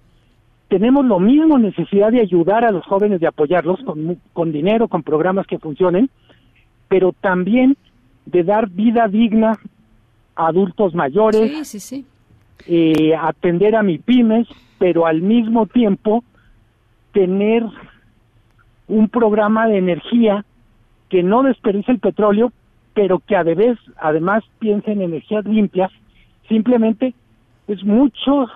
Tenemos lo mismo necesidad de ayudar a los jóvenes, de apoyarlos con, con dinero, con programas que funcionen, pero también de dar vida digna a adultos mayores, Sí, sí, sí. eh, atender a mi pymes, pero al mismo tiempo tener un programa de energía que no desperdicie el petróleo, pero que además, además piense en energías limpias. Simplemente es mucho,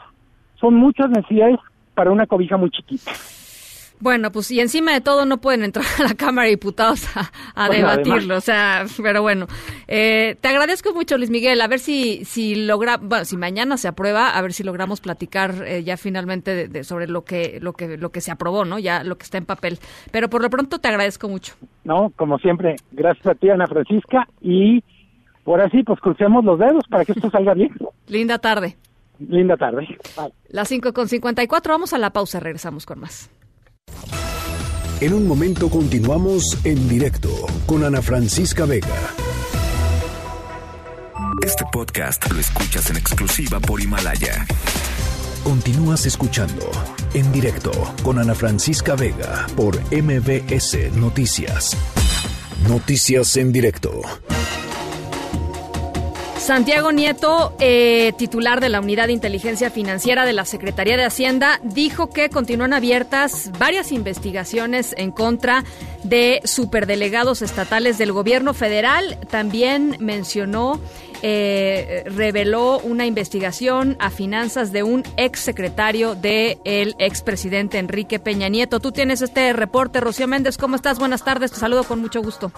son muchas necesidades para una cobija muy chiquita. Bueno, pues y encima de todo no pueden entrar a la Cámara de Diputados a, a Bueno, debatirlo, o sea, pero bueno, eh, te agradezco mucho Luis Miguel, a ver si si logra, bueno, si mañana se aprueba, a ver si logramos platicar eh, ya finalmente de, de- sobre lo que lo que lo que se aprobó, ¿no? Ya lo que está en papel. Pero por lo pronto te agradezco mucho. No, como siempre, gracias a ti, Ana Francisca, y ahora sí, pues crucemos los dedos para que esto salga bien. Linda tarde. Linda tarde. Bye. Las 5 con 54, vamos a la pausa, regresamos con más. En un momento continuamos en directo con Ana Francisca Vega. Este podcast lo escuchas en exclusiva por Himalaya. Continúas escuchando en directo con Ana Francisca Vega por MBS Noticias. Noticias en directo. Santiago Nieto, eh, titular de la Unidad de Inteligencia Financiera de la Secretaría de Hacienda, dijo que continúan abiertas varias investigaciones en contra de superdelegados estatales del gobierno federal. También mencionó, eh, reveló una investigación a finanzas de un ex secretario del expresidente Enrique Peña Nieto. Tú tienes este reporte, Rocío Méndez. ¿Cómo estás? Buenas tardes. Te saludo con mucho gusto.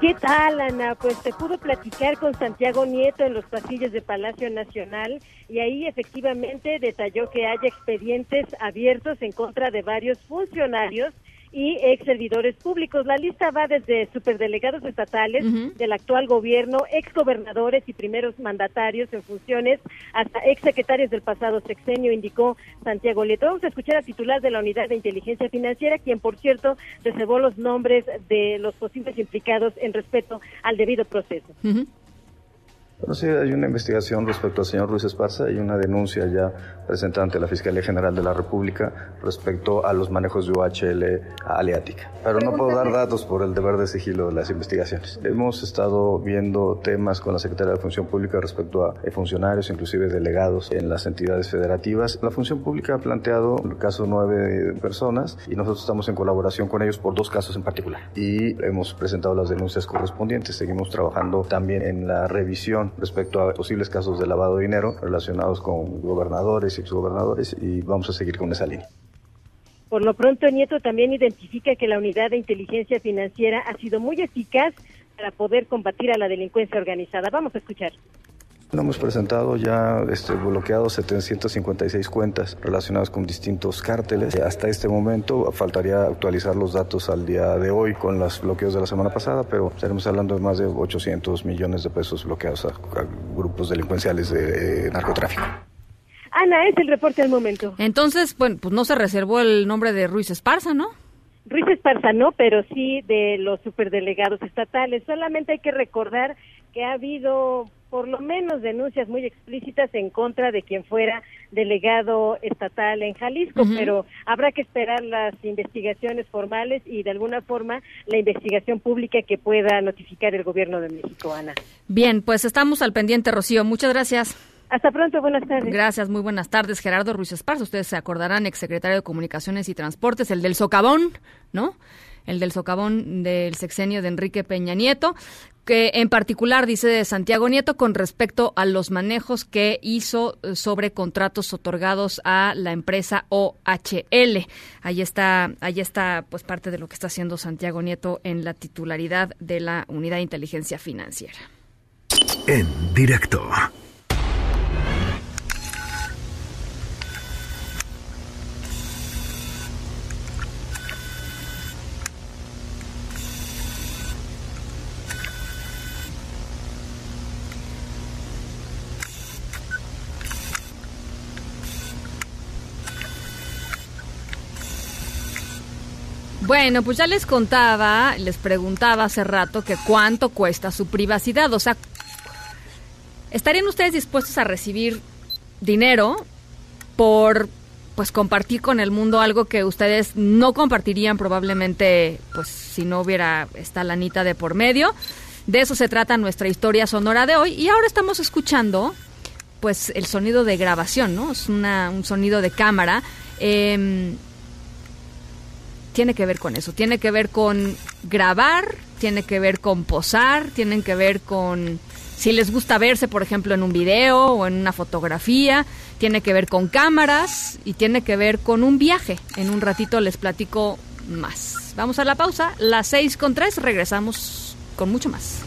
¿Qué tal, Ana? Pues te pude platicar con Santiago Nieto en los pasillos de Palacio Nacional y ahí efectivamente detalló que hay expedientes abiertos en contra de varios funcionarios y ex servidores públicos. La lista va desde superdelegados estatales del actual gobierno, ex gobernadores y primeros mandatarios en funciones, hasta ex secretarios del pasado sexenio, indicó Santiago Nieto. Vamos a escuchar al titular de la Unidad de Inteligencia Financiera, quien, por cierto, reservó los nombres de los posibles implicados en respeto al debido proceso. Bueno, sí, hay una investigación respecto al señor Ruiz Esparza y una denuncia ya presentada ante la Fiscalía General de la República respecto a los manejos de UHL aleática. Pero no puedo dar datos por el deber de sigilo de las investigaciones. Hemos estado viendo temas con la Secretaría de Función Pública respecto a funcionarios, inclusive delegados en las entidades federativas. La Función Pública ha planteado el caso nueve personas y nosotros estamos en colaboración con ellos por dos casos en particular. Y hemos presentado las denuncias correspondientes. Seguimos trabajando también en la revisión respecto a posibles casos de lavado de dinero relacionados con gobernadores y exgobernadores y vamos a seguir con esa línea. Por lo pronto, Nieto también identifica que la unidad de inteligencia financiera ha sido muy eficaz para poder combatir a la delincuencia organizada. Vamos a escuchar. Hemos presentado ya este, bloqueados 756 cuentas relacionadas con distintos cárteles. Hasta este momento faltaría actualizar los datos al día de hoy con los bloqueos de la semana pasada, pero estaremos hablando de más de 800 millones de pesos bloqueados a, a grupos delincuenciales de eh, narcotráfico. Ana, es el reporte al momento. Entonces, bueno, pues no se reservó el nombre de Ruiz Esparza, ¿no? Ruiz Esparza no, pero sí de los superdelegados estatales. Solamente hay que recordar que ha habido por lo menos denuncias muy explícitas en contra de quien fuera delegado estatal en Jalisco, pero habrá que esperar las investigaciones formales y de alguna forma la investigación pública que pueda notificar el gobierno de México, Ana. Bien, pues estamos al pendiente, Rocío. Muchas gracias. Hasta pronto, buenas tardes. Gracias, muy buenas tardes. Gerardo Ruiz Esparza, ustedes se acordarán, exsecretario de Comunicaciones y Transportes, el del socavón, ¿no? El del socavón del sexenio de Enrique Peña Nieto, que en particular dice Santiago Nieto con respecto a los manejos que hizo eh, sobre contratos otorgados a la empresa OHL. Ahí está, ahí está pues parte de lo que está haciendo Santiago Nieto en la titularidad de la Unidad de Inteligencia Financiera. En directo. Bueno, pues ya les contaba, les preguntaba hace rato que cuánto cuesta su privacidad, o sea, ¿Estarían ustedes dispuestos a recibir dinero por pues compartir con el mundo algo que ustedes no compartirían probablemente pues si no hubiera esta lanita de por medio? De eso se trata nuestra historia sonora de hoy y ahora estamos escuchando pues el sonido de grabación, ¿no? Es una, un sonido de cámara. Em, tiene que ver con eso, tiene que ver con grabar, tiene que ver con posar, tienen que ver con si les gusta verse, por ejemplo, en un video o en una fotografía, tiene que ver con cámaras y tiene que ver con un viaje. En un ratito les platico más. Vamos a la pausa, las seis con tres, regresamos con mucho más.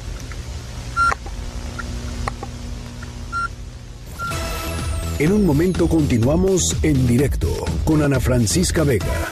En un momento continuamos en directo con Ana Francisca Vega.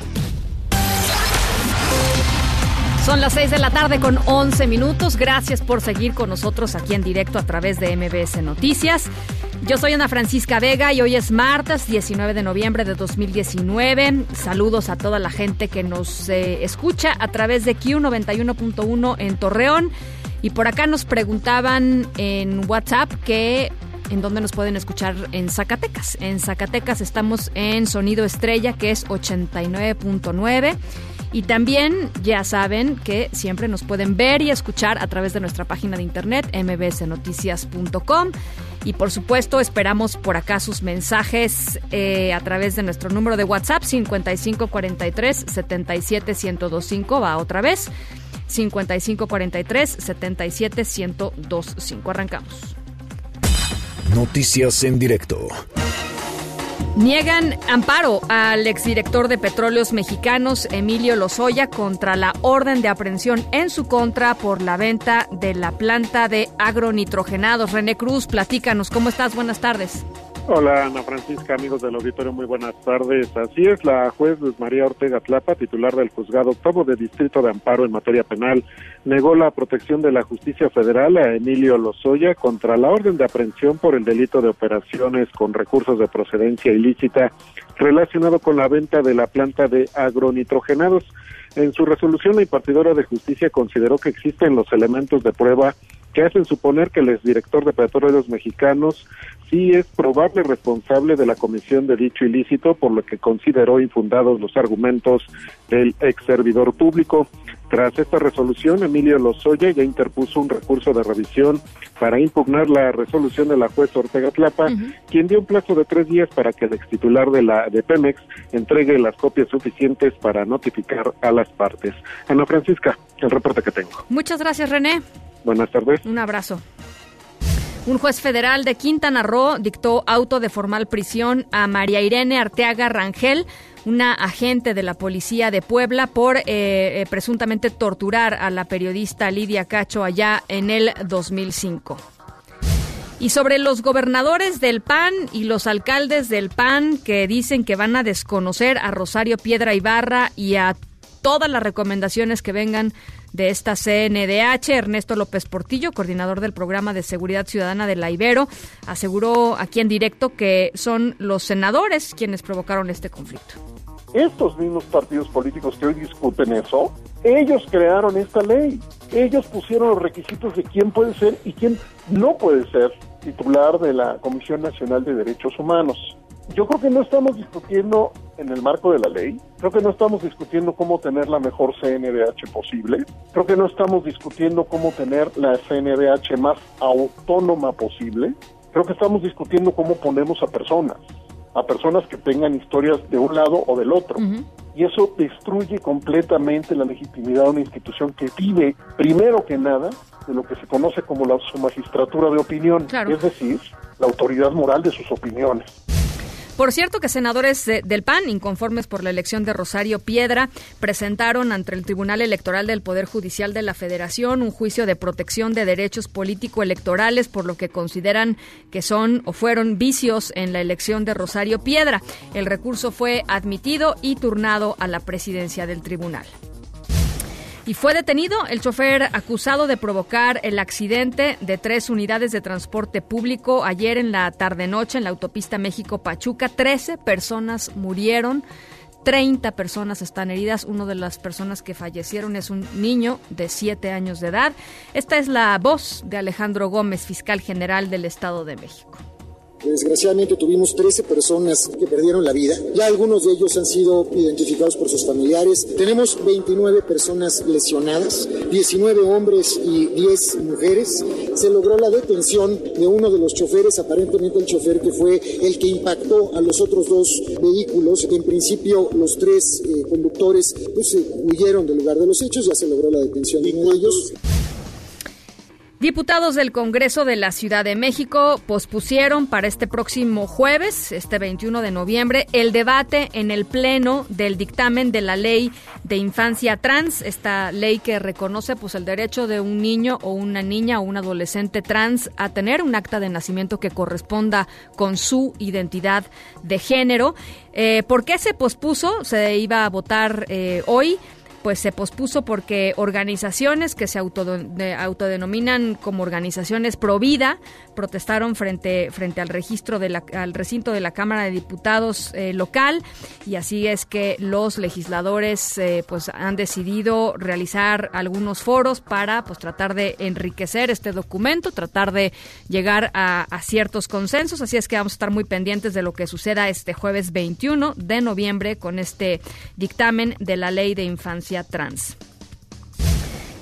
Son las 6 de la tarde con 11 minutos. Gracias por seguir con nosotros aquí en directo a través de MBS Noticias. Yo soy Ana Francisca Vega y hoy es martes 19 de noviembre de 2019. Saludos a toda la gente que nos eh, escucha a través de Q91.1 en Torreón. Y por acá nos preguntaban en WhatsApp que en dónde nos pueden escuchar en Zacatecas. En Zacatecas estamos en Sonido Estrella, que es 89.9. Y también ya saben que siempre nos pueden ver y escuchar a través de nuestra página de internet mbsnoticias.com. Y por supuesto esperamos por acá sus mensajes eh, a través de nuestro número de WhatsApp 5543 77 Va otra vez 5543 77 Arrancamos. Noticias en directo. Niegan amparo al exdirector de Petróleos Mexicanos, Emilio Lozoya, contra la orden de aprehensión en su contra por la venta de la planta de agronitrogenados. René Cruz, platícanos, ¿cómo estás? Buenas tardes. Hola Ana Francisca, amigos del auditorio, muy buenas tardes. Así es, la juez Luz María Ortega Tlapa, titular del juzgado octavo de Distrito de Amparo en materia penal, negó la protección de la justicia federal a Emilio Lozoya contra la orden de aprehensión por el delito de operaciones con recursos de procedencia ilícita relacionado con la venta de la planta de agronitrogenados. En su resolución, la impartidora de justicia consideró que existen los elementos de prueba que hacen suponer que el exdirector de Petróleos Mexicanos sí es probable responsable de la comisión de dicho ilícito, por lo que consideró infundados los argumentos del ex servidor público. Tras esta resolución, Emilio Lozoya ya interpuso un recurso de revisión para impugnar la resolución de la juez Ortega Tlapa, quien dio un plazo de tres días para que el ex titular de la de Pemex entregue las copias suficientes para notificar a las partes. Ana Francisca, el reporte que tengo. Muchas gracias, René. Buenas tardes. Un abrazo. Un juez federal de Quintana Roo dictó auto de formal prisión a María Irene Arteaga Rangel, una agente de la policía de Puebla, por eh, eh, presuntamente torturar a la periodista Lidia Cacho allá en el 2005. Y sobre los gobernadores del PAN y los alcaldes del PAN que dicen que van a desconocer a Rosario Piedra Ibarra y a todas las recomendaciones que vengan de esta CNDH. Ernesto López Portillo, coordinador del programa de seguridad ciudadana de la Ibero, aseguró aquí en directo que son los senadores quienes provocaron este conflicto. Estos mismos partidos políticos que hoy discuten eso, ellos crearon esta ley. Ellos pusieron los requisitos de quién puede ser y quién no puede ser titular de la Comisión Nacional de Derechos Humanos yo creo que no estamos discutiendo en el marco de la ley, creo que no estamos discutiendo cómo tener la mejor CNDH posible, creo que no estamos discutiendo cómo tener la CNDH más autónoma posible, creo que estamos discutiendo cómo ponemos a personas, a personas que tengan historias de un lado o del otro. Y eso destruye completamente la legitimidad de una institución que vive, primero que nada, de lo que se conoce como la, su magistratura de opinión, es decir, la autoridad moral de sus opiniones. Por cierto que senadores del PAN, inconformes por la elección de Rosario Piedra, presentaron ante el Tribunal Electoral del Poder Judicial de la Federación un juicio de protección de derechos político-electorales por lo que consideran que son o fueron vicios en la elección de Rosario Piedra. El recurso fue admitido y turnado a la presidencia del tribunal. Y fue detenido el chofer acusado de provocar el accidente de tres unidades de transporte público ayer en la tarde-noche en la autopista México-Pachuca. Trece personas murieron. 30 personas están heridas. Una de las personas que fallecieron es un niño de 7 años de edad. Esta es la voz de Alejandro Gómez, fiscal general del Estado de México. Desgraciadamente tuvimos 13 personas que perdieron la vida. Ya algunos de ellos han sido identificados por sus familiares. Tenemos 29 personas lesionadas, 19 hombres y 10 mujeres. Se logró la detención de uno de los choferes, aparentemente el chofer que fue el que impactó a los otros dos vehículos. En principio los tres eh, conductores pues, huyeron del lugar de los hechos, ya se logró la detención de uno de ellos. Diputados del Congreso de la Ciudad de México pospusieron para este próximo jueves, este 21 de noviembre, el debate en el Pleno del dictamen de la Ley de Infancia Trans, esta ley que reconoce pues el derecho de un niño o una niña o un adolescente trans a tener un acta de nacimiento que corresponda con su identidad de género. Eh, ¿Por qué se pospuso? Se iba a votar eh, hoy pues se pospuso porque organizaciones que se autodenominan como organizaciones pro vida protestaron frente, frente al registro de la, al recinto de la Cámara de Diputados eh, local. Y así es que los legisladores eh, pues han decidido realizar algunos foros para pues tratar de enriquecer este documento, tratar de llegar a, a ciertos consensos, así es que vamos a estar muy pendientes de lo que suceda este jueves 21 de noviembre con este dictamen de la ley de infancia trans.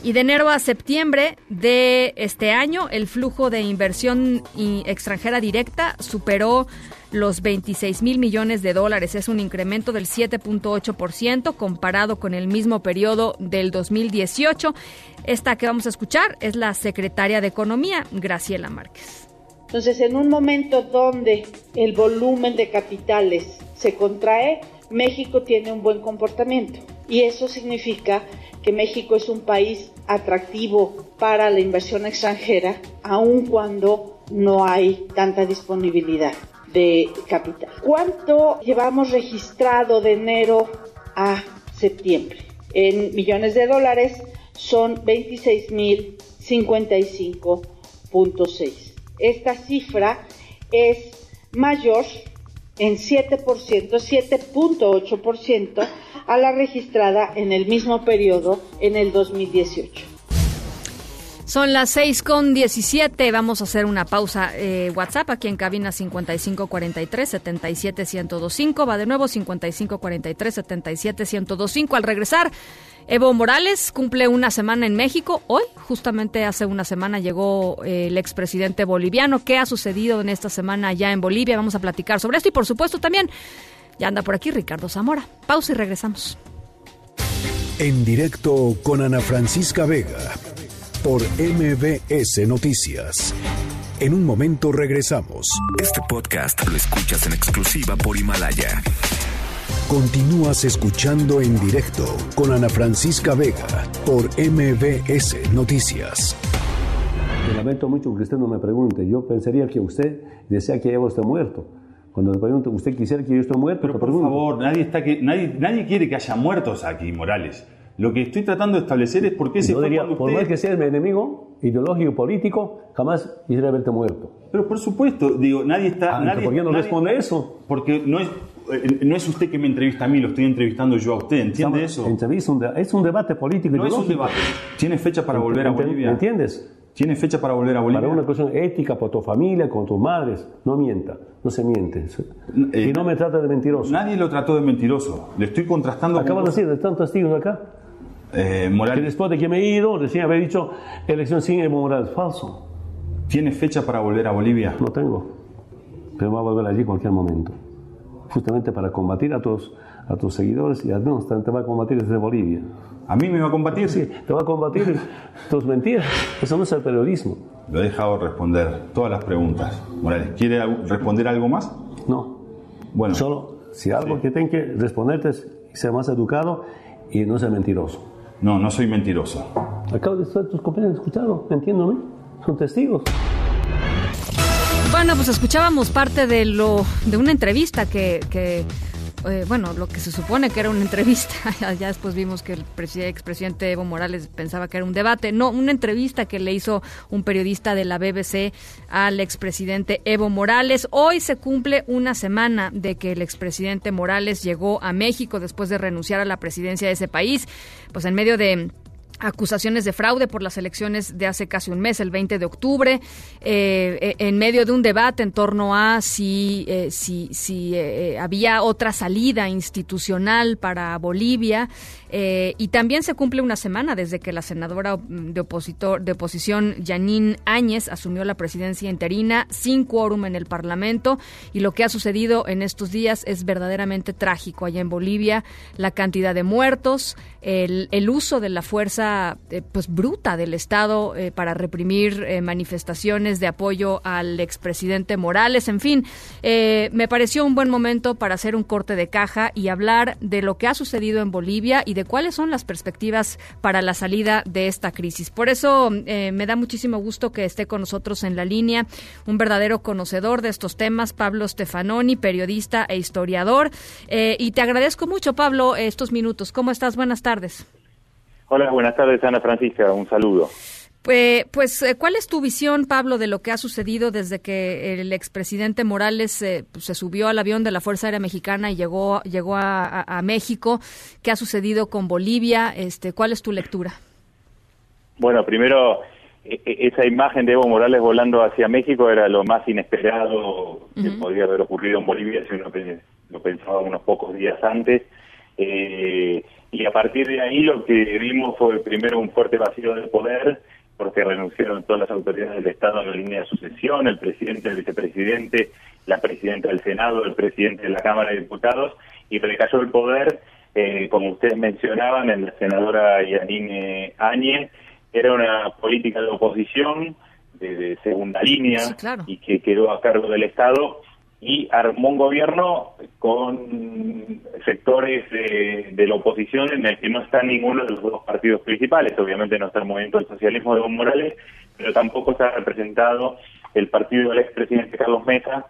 Y de enero a septiembre de este año, el flujo de inversión extranjera directa superó los 26 mil millones de dólares. Es un incremento del 7.8% comparado con el mismo periodo del 2018. Esta que vamos a escuchar es la secretaria de Economía, Graciela Márquez. Entonces, en un momento donde el volumen de capitales se contrae, México tiene un buen comportamiento y eso significa que México es un país atractivo para la inversión extranjera, aun cuando no hay tanta disponibilidad de capital. ¿Cuánto llevamos registrado de enero a septiembre? En millones de dólares son 26.055.6. Esta cifra es mayor en 7%, 7.8% a la registrada en el mismo periodo en el 2018. Son las 6 con 17. Vamos a hacer una pausa. Eh, WhatsApp aquí en cabina 5543 77 Va de nuevo 5543 77 Al regresar, Evo Morales cumple una semana en México. Hoy, justamente hace una semana, llegó eh, el expresidente boliviano. ¿Qué ha sucedido en esta semana ya en Bolivia? Vamos a platicar sobre esto y, por supuesto, también ya anda por aquí Ricardo Zamora. Pausa y regresamos. En directo con Ana Francisca Vega por MBS Noticias. En un momento regresamos. Este podcast lo escuchas en exclusiva por Himalaya. Continúas escuchando en directo con Ana Francisca Vega por MBS Noticias. Me lamento mucho que usted no me pregunte. Yo pensaría que usted desea que Evo esté muerto. Cuando me pregunto, ¿usted quisiera que yo esté muerto? Pero por favor, nadie, está que, nadie, nadie quiere que haya muertos aquí, Morales. Lo que estoy tratando de establecer es por qué se Yo diría, Por más que sea mi enemigo ideológico político, jamás quisiera verte muerto. Pero por supuesto, digo, nadie está... Ah, nadie, ¿Por qué no nadie- responde eso? Porque no es, eh, no es usted que me entrevista a mí, lo estoy entrevistando yo a usted, ¿entiende eso? Un de- es un debate político No es un debate. ¿Tiene fecha para volver a ¿Me Bolivia? entiendes? ¿Tiene fecha para volver a Bolivia? Para una cuestión ética, por tu familia, con tus madres. No mienta, no se miente. y no me trata de mentiroso. Nadie lo trató de mentiroso. Le estoy contrastando Acabas de decir, están testigos acá. Eh, Morales. Que después de que me he ido, recién había dicho elección sin Evo Morales. Falso. ¿Tiene fecha para volver a Bolivia? No tengo. Pero va a volver allí cualquier momento. Justamente para combatir a tus, a tus seguidores y además te va a combatir desde Bolivia. ¿A mí me va a combatir? Sí, te va a combatir tus mentiras. Eso no es el periodismo. Lo he dejado responder todas las preguntas. Morales, ¿quiere responder algo más? No. Bueno. Solo, si algo que tengo que responderte es ser más educado y no ser mentiroso. No, no soy mentiroso. Acabo de estar tus compañeros escucharon, entiéndome, son testigos. Bueno, pues escuchábamos parte de lo de una entrevista que, que eh, bueno, lo que se supone que era una entrevista, ya después vimos que el expresidente Evo Morales pensaba que era un debate, no, una entrevista que le hizo un periodista de la BBC al expresidente Evo Morales. Hoy se cumple una semana de que el expresidente Morales llegó a México después de renunciar a la presidencia de ese país, pues en medio de acusaciones de fraude por las elecciones de hace casi un mes, el 20 de octubre, eh, en medio de un debate en torno a si, eh, si, si eh, había otra salida institucional para Bolivia. Y también se cumple una semana desde que la senadora de, opositor, de oposición, Janine Áñez, asumió la presidencia interina sin quórum en el Parlamento. Y lo que ha sucedido en estos días es verdaderamente trágico allá en Bolivia. La cantidad de muertos, el, uso de la fuerza eh, pues bruta del Estado eh, para reprimir eh, manifestaciones de apoyo al expresidente Morales. En fin, me pareció un buen momento para hacer un corte de caja y hablar de lo que ha sucedido en Bolivia y de cuáles son las perspectivas para la salida de esta crisis. Por eso me da muchísimo gusto que esté con nosotros en la línea un verdadero conocedor de estos temas, Pablo Stefanoni, periodista e historiador. y te agradezco mucho, Pablo, estos minutos. ¿Cómo estás? Buenas tardes. Hola, buenas tardes, Ana Francisca. Un saludo. Pues, pues, ¿cuál es tu visión, Pablo, de lo que ha sucedido desde que el expresidente Morales eh, pues, se subió al avión de la Fuerza Aérea Mexicana y llegó, llegó a, México? ¿Qué ha sucedido con Bolivia? Este, ¿Cuál es tu lectura? Bueno, primero, e, e, esa imagen de Evo Morales volando hacia México era lo más inesperado que podía haber ocurrido en Bolivia si uno lo pensaba unos pocos días antes. Eh, y a partir de ahí lo que vimos fue primero un fuerte vacío de poder, porque renunciaron todas las autoridades del Estado a la línea de sucesión, el presidente, el vicepresidente, la presidenta del Senado, el presidente de la Cámara de Diputados, y recayó el poder, eh, como ustedes mencionaban, en la senadora Yanine Áñez, era una política de oposición de, segunda línea y que quedó a cargo del Estado y armó un gobierno con sectores de, la oposición en el que no está ninguno de los dos partidos principales. Obviamente no está el movimiento del socialismo de Evo Morales, pero tampoco está representado el partido del expresidente Carlos Mesa,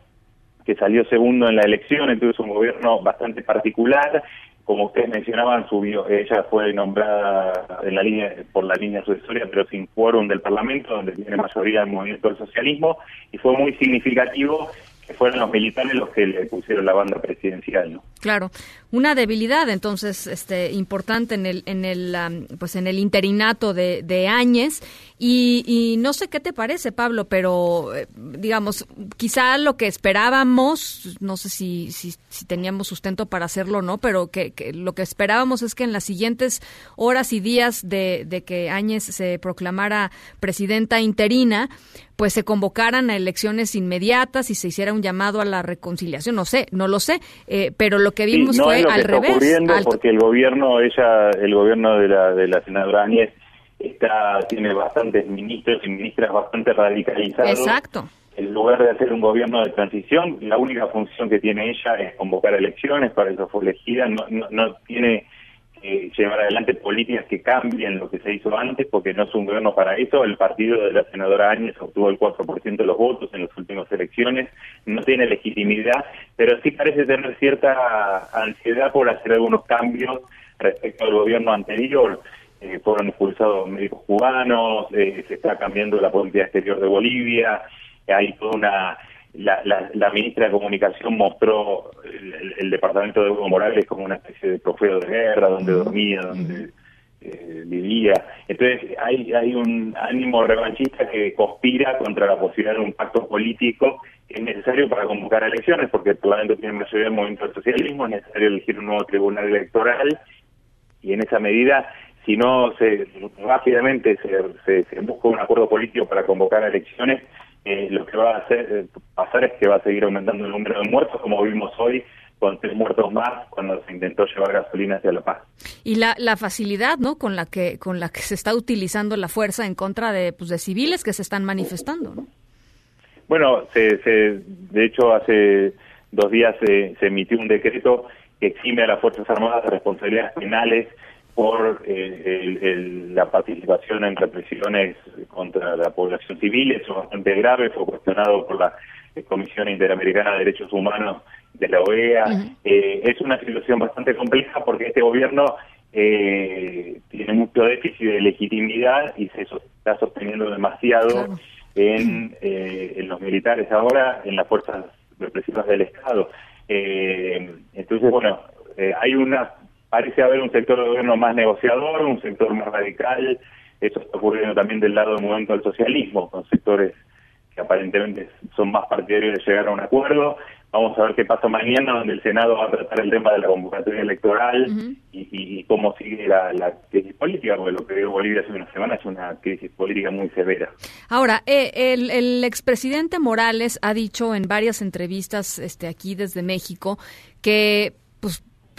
que salió segundo en la elección, entonces un gobierno bastante particular. Como ustedes mencionaban, subió, ella fue nombrada en la línea, por la línea sucesoria, pero sin quórum del Parlamento, donde tiene mayoría el movimiento del socialismo, y fue muy significativo fueron los militares los que le pusieron la banda presidencial, ¿no? Claro, una debilidad entonces este importante en el en el pues en el interinato de, de Áñez y, no sé qué te parece Pablo, pero eh, digamos quizá lo que esperábamos, no sé si, si, teníamos sustento para hacerlo o no, pero que, lo que esperábamos es que en las siguientes horas y días de, de que Áñez se proclamara presidenta interina, pues se convocaran a elecciones inmediatas y se hiciera un llamado a la reconciliación. No sé, no lo sé, eh, pero lo que vimos fue al revés. Porque el gobierno, ella, el gobierno de la, de la senadora Áñez está, tiene bastantes ministros y ministras bastante radicalizados. Exacto. En lugar de hacer un gobierno de transición, la única función que tiene ella es convocar elecciones, para eso fue elegida, no, no, no tiene eh, llevar adelante políticas que cambien lo que se hizo antes, porque no es un gobierno para eso. El partido de la senadora Áñez obtuvo el 4% de los votos en las últimas elecciones, no tiene legitimidad, pero sí parece tener cierta ansiedad por hacer algunos cambios respecto al gobierno anterior. Eh, fueron expulsados médicos cubanos, eh, se está cambiando la política exterior de Bolivia, hay toda una la, la, ministra de Comunicación mostró el, departamento de Hugo Morales como una especie de trofeo de guerra, donde dormía, donde eh, vivía. Entonces hay, hay un ánimo revanchista que conspira contra la posibilidad de un pacto político que es necesario para convocar elecciones, porque el Parlamento tiene mayoría del movimiento del socialismo, es necesario elegir un nuevo tribunal electoral y en esa medida si no se rápidamente se, se busca un acuerdo político para convocar elecciones, eh, lo que va a hacer, eh, pasar es que va a seguir aumentando el número de muertos, como vimos hoy, con tres muertos más cuando se intentó llevar gasolina hacia La Paz. Y la, la facilidad, ¿no? Con la que con la que se está utilizando la fuerza en contra de, pues, de civiles que se están manifestando, ¿no? Bueno, se, se, de hecho hace dos días se, se emitió un decreto que exime a las Fuerzas Armadas de responsabilidades penales por eh, el- el- la participación en represiones contra la población civil. Eso es bastante grave, fue cuestionado por la eh, Comisión Interamericana de Derechos Humanos de la OEA. Eh, es una situación bastante compleja porque este gobierno eh, tiene mucho déficit de legitimidad y se so- está sosteniendo demasiado en, eh, en los militares ahora, en las fuerzas represivas del Estado. Eh, entonces, bueno, hay una, parece haber un sector de gobierno más negociador, un sector más radical. Eso está ocurriendo también del lado del movimiento del socialismo, con sectores que aparentemente son más partidarios de llegar a un acuerdo. Vamos a ver qué pasa mañana, donde el Senado va a tratar el tema de la convocatoria electoral y, y- y cómo sigue la, la crisis política, porque lo que vio Bolivia hace una semana es una crisis política muy severa. Ahora, eh, el, el expresidente Morales ha dicho en varias entrevistas este, aquí desde México que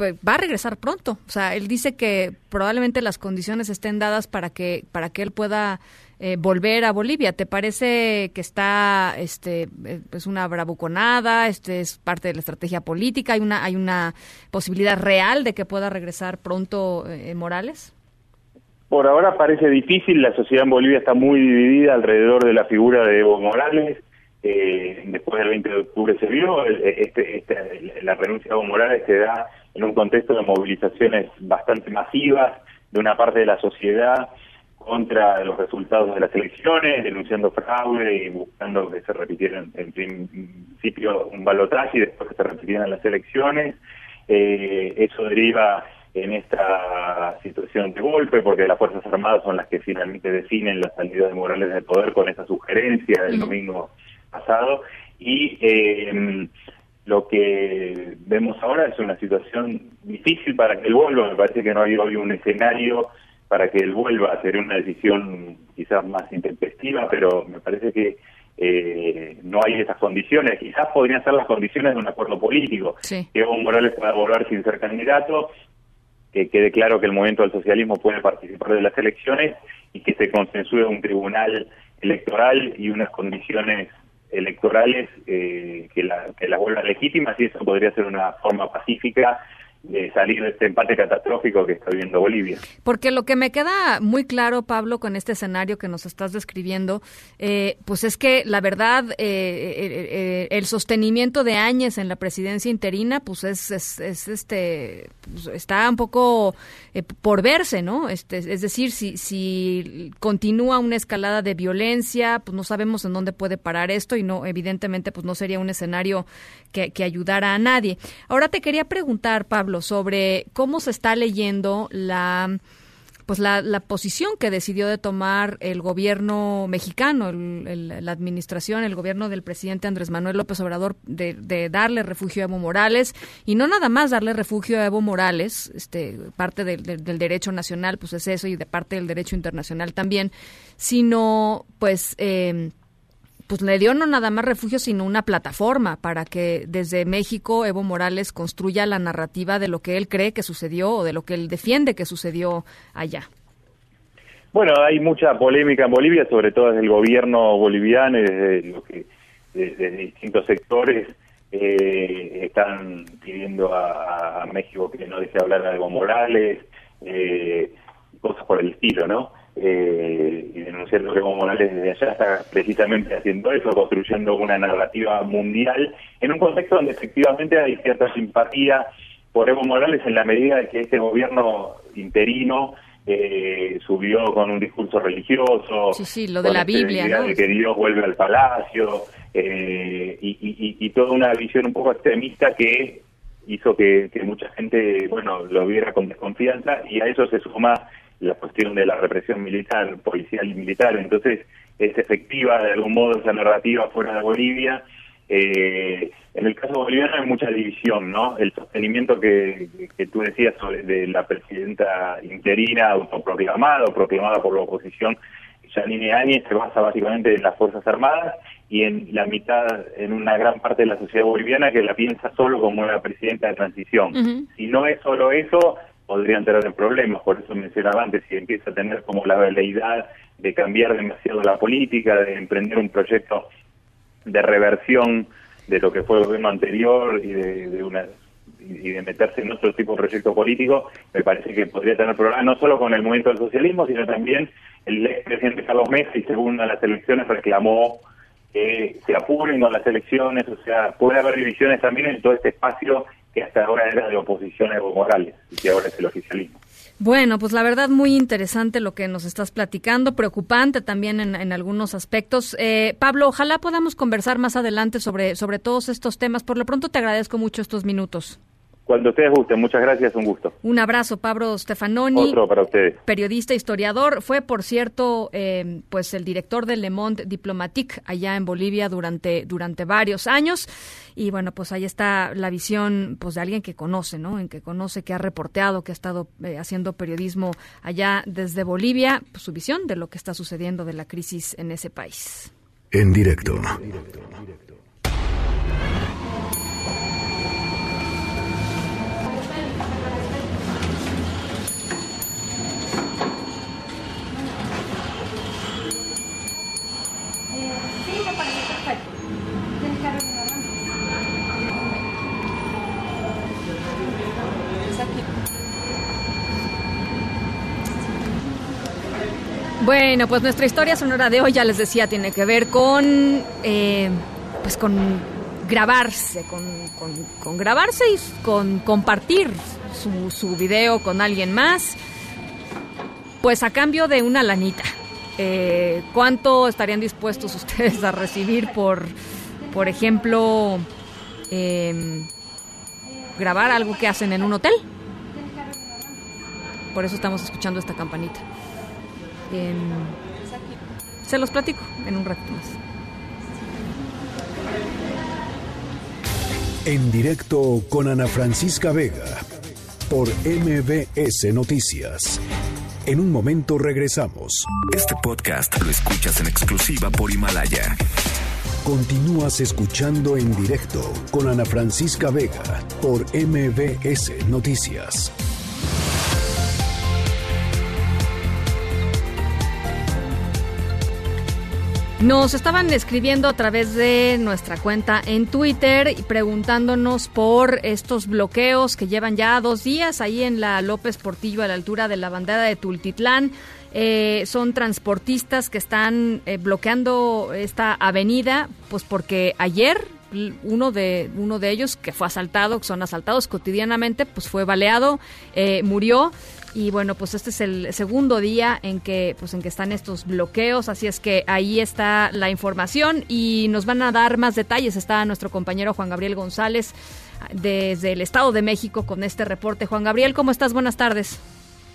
pues, pues, va a regresar pronto. O sea, él dice que probablemente las condiciones estén dadas para que, para que él pueda eh, volver a Bolivia. ¿Te parece que está, este, eh, es una bravuconada, este es parte de la estrategia política? ¿Hay una, hay una posibilidad real de que pueda regresar pronto eh, Morales? Por ahora parece difícil, la sociedad en Bolivia está muy dividida alrededor de la figura de Evo Morales. Eh, después del 20 de octubre se vio, el- este, este- la renuncia de Evo Morales se da en un contexto de movilizaciones bastante masivas de una parte de la sociedad contra los resultados de las elecciones, denunciando fraude y buscando que se repitieran en principio un balotaje y después que se repitieran las elecciones. Eh, eso deriva en esta situación de golpe, porque las Fuerzas Armadas son las que finalmente definen la salida de Morales del poder con esa sugerencia del domingo pasado. Y eh, lo que vemos ahora es una situación difícil para que él vuelva. Me parece que no hay hoy un escenario para que él vuelva. Sería una decisión quizás más intempestiva, pero me parece que eh, no hay esas condiciones. Quizás podrían ser las condiciones de un acuerdo político. Que Evo Morales pueda volver sin ser candidato, que quede claro que el movimiento del socialismo puede participar de las elecciones y que se consensúe un tribunal electoral y unas condiciones electorales eh, que, la, que las vuelvan legítimas y eso podría ser una forma pacífica de salir de este empate catastrófico que está viviendo Bolivia. Porque lo que me queda muy claro, Pablo, con este escenario que nos estás describiendo, eh, pues es que la verdad, eh, eh, eh, el sostenimiento de Áñez en la presidencia interina, pues es, es, es, este, pues está un poco por verse, ¿no? Este, es decir, si, si continúa una escalada de violencia, pues no sabemos en dónde puede parar esto y no, evidentemente, pues no sería un escenario que, que ayudara a nadie. Ahora te quería preguntar, Pablo, sobre cómo se está leyendo la pues la, posición que decidió de tomar el gobierno mexicano, la administración, el gobierno del presidente Andrés Manuel López Obrador de, de darle refugio a Evo Morales. Y no nada más darle refugio a Evo Morales, este parte del derecho nacional, pues es eso y de parte del derecho internacional también, sino pues eh, pues le dio no nada más refugio, sino una plataforma para que desde México Evo Morales construya la narrativa de lo que él cree que sucedió o de lo que él defiende que sucedió allá. Bueno, hay mucha polémica en Bolivia, sobre todo desde el gobierno boliviano y desde, lo que, desde distintos sectores eh, están pidiendo a, México que no deje hablar a Evo Morales, eh, cosas por el estilo, ¿no? Eh, y denunciando que Evo Morales desde allá está precisamente haciendo eso, construyendo una narrativa mundial en un contexto donde efectivamente hay cierta simpatía por Evo Morales en la medida de que este gobierno interino eh, subió con un discurso religioso, Sí, sí, lo de la Biblia, de que Dios vuelve al palacio eh, y, y- y- y toda una visión un poco extremista que hizo que, que mucha gente, bueno, lo viera con desconfianza y a eso se suma la cuestión de la represión militar, policial y militar. Entonces, es efectiva de algún modo esa narrativa fuera de Bolivia. Eh, en el caso boliviano hay mucha división, ¿no? El sostenimiento que, que tú decías sobre de la presidenta interina autoproclamada o proclamada por la oposición, Janine Áñez, se basa básicamente en las Fuerzas Armadas y en la mitad, en una gran parte de la sociedad boliviana que la piensa solo como una presidenta de transición. Si no es solo eso, podrían tener problemas, por eso mencionaba antes, si empieza a tener como la veleidad de cambiar demasiado la política, de emprender un proyecto de reversión de lo que fue el gobierno anterior y de, de una y de meterse en otro tipo de proyecto político, me parece que podría tener problemas no solo con el movimiento del socialismo, sino también el expresidente Carlos Mesa y según las elecciones reclamó que se apuren con las elecciones, o sea, puede haber divisiones también en todo este espacio que hasta ahora era de oposición a Evo Morales y que ahora es el oficialismo. Bueno, pues la verdad muy interesante lo que nos estás platicando, preocupante también en, en algunos aspectos. Eh, Pablo, ojalá podamos conversar más adelante sobre, sobre todos estos temas. Por lo pronto te agradezco mucho estos minutos. Cuando ustedes gusten, muchas gracias, un gusto. Un abrazo, Pablo Stefanoni. Otro para ustedes. Periodista, historiador. Fue, por cierto, eh, pues el director del Le Monde Diplomatique allá en Bolivia durante, durante varios años. Y bueno, pues ahí está la visión pues de alguien que conoce, ¿no? En que conoce, que ha reporteado, que ha estado eh, haciendo periodismo allá desde Bolivia, pues, su visión de lo que está sucediendo de la crisis en ese país. En directo. Sí, Bueno, pues nuestra historia sonora de hoy, ya les decía, tiene que ver con, eh, pues con grabarse, con, con- grabarse y con compartir su, su video con alguien más, pues a cambio de una lanita. Eh, ¿Cuánto estarían dispuestos ustedes a recibir por, por ejemplo, em, grabar algo que hacen en un hotel? Por eso estamos escuchando esta campanita. Se los platico en un rato más. En directo con Ana Francisca Vega por MBS Noticias. En un momento regresamos. Este podcast lo escuchas en exclusiva por Himalaya. Continúas escuchando en directo con Ana Francisca Vega por MBS Noticias. Nos estaban escribiendo a través de nuestra cuenta en Twitter y preguntándonos por estos bloqueos que llevan ya dos días ahí en la López Portillo a la altura de la bandera de Tultitlán. Eh, son transportistas que están eh, bloqueando esta avenida, pues porque ayer uno de uno de ellos que fue asaltado, que son asaltados cotidianamente, pues fue baleado, eh, murió y bueno, pues este es el segundo día en que pues en que están estos bloqueos, así es que ahí está la información y nos van a dar más detalles. Está nuestro compañero Juan Gabriel González desde el Estado de México con este reporte. Juan Gabriel, ¿cómo estás? Buenas tardes.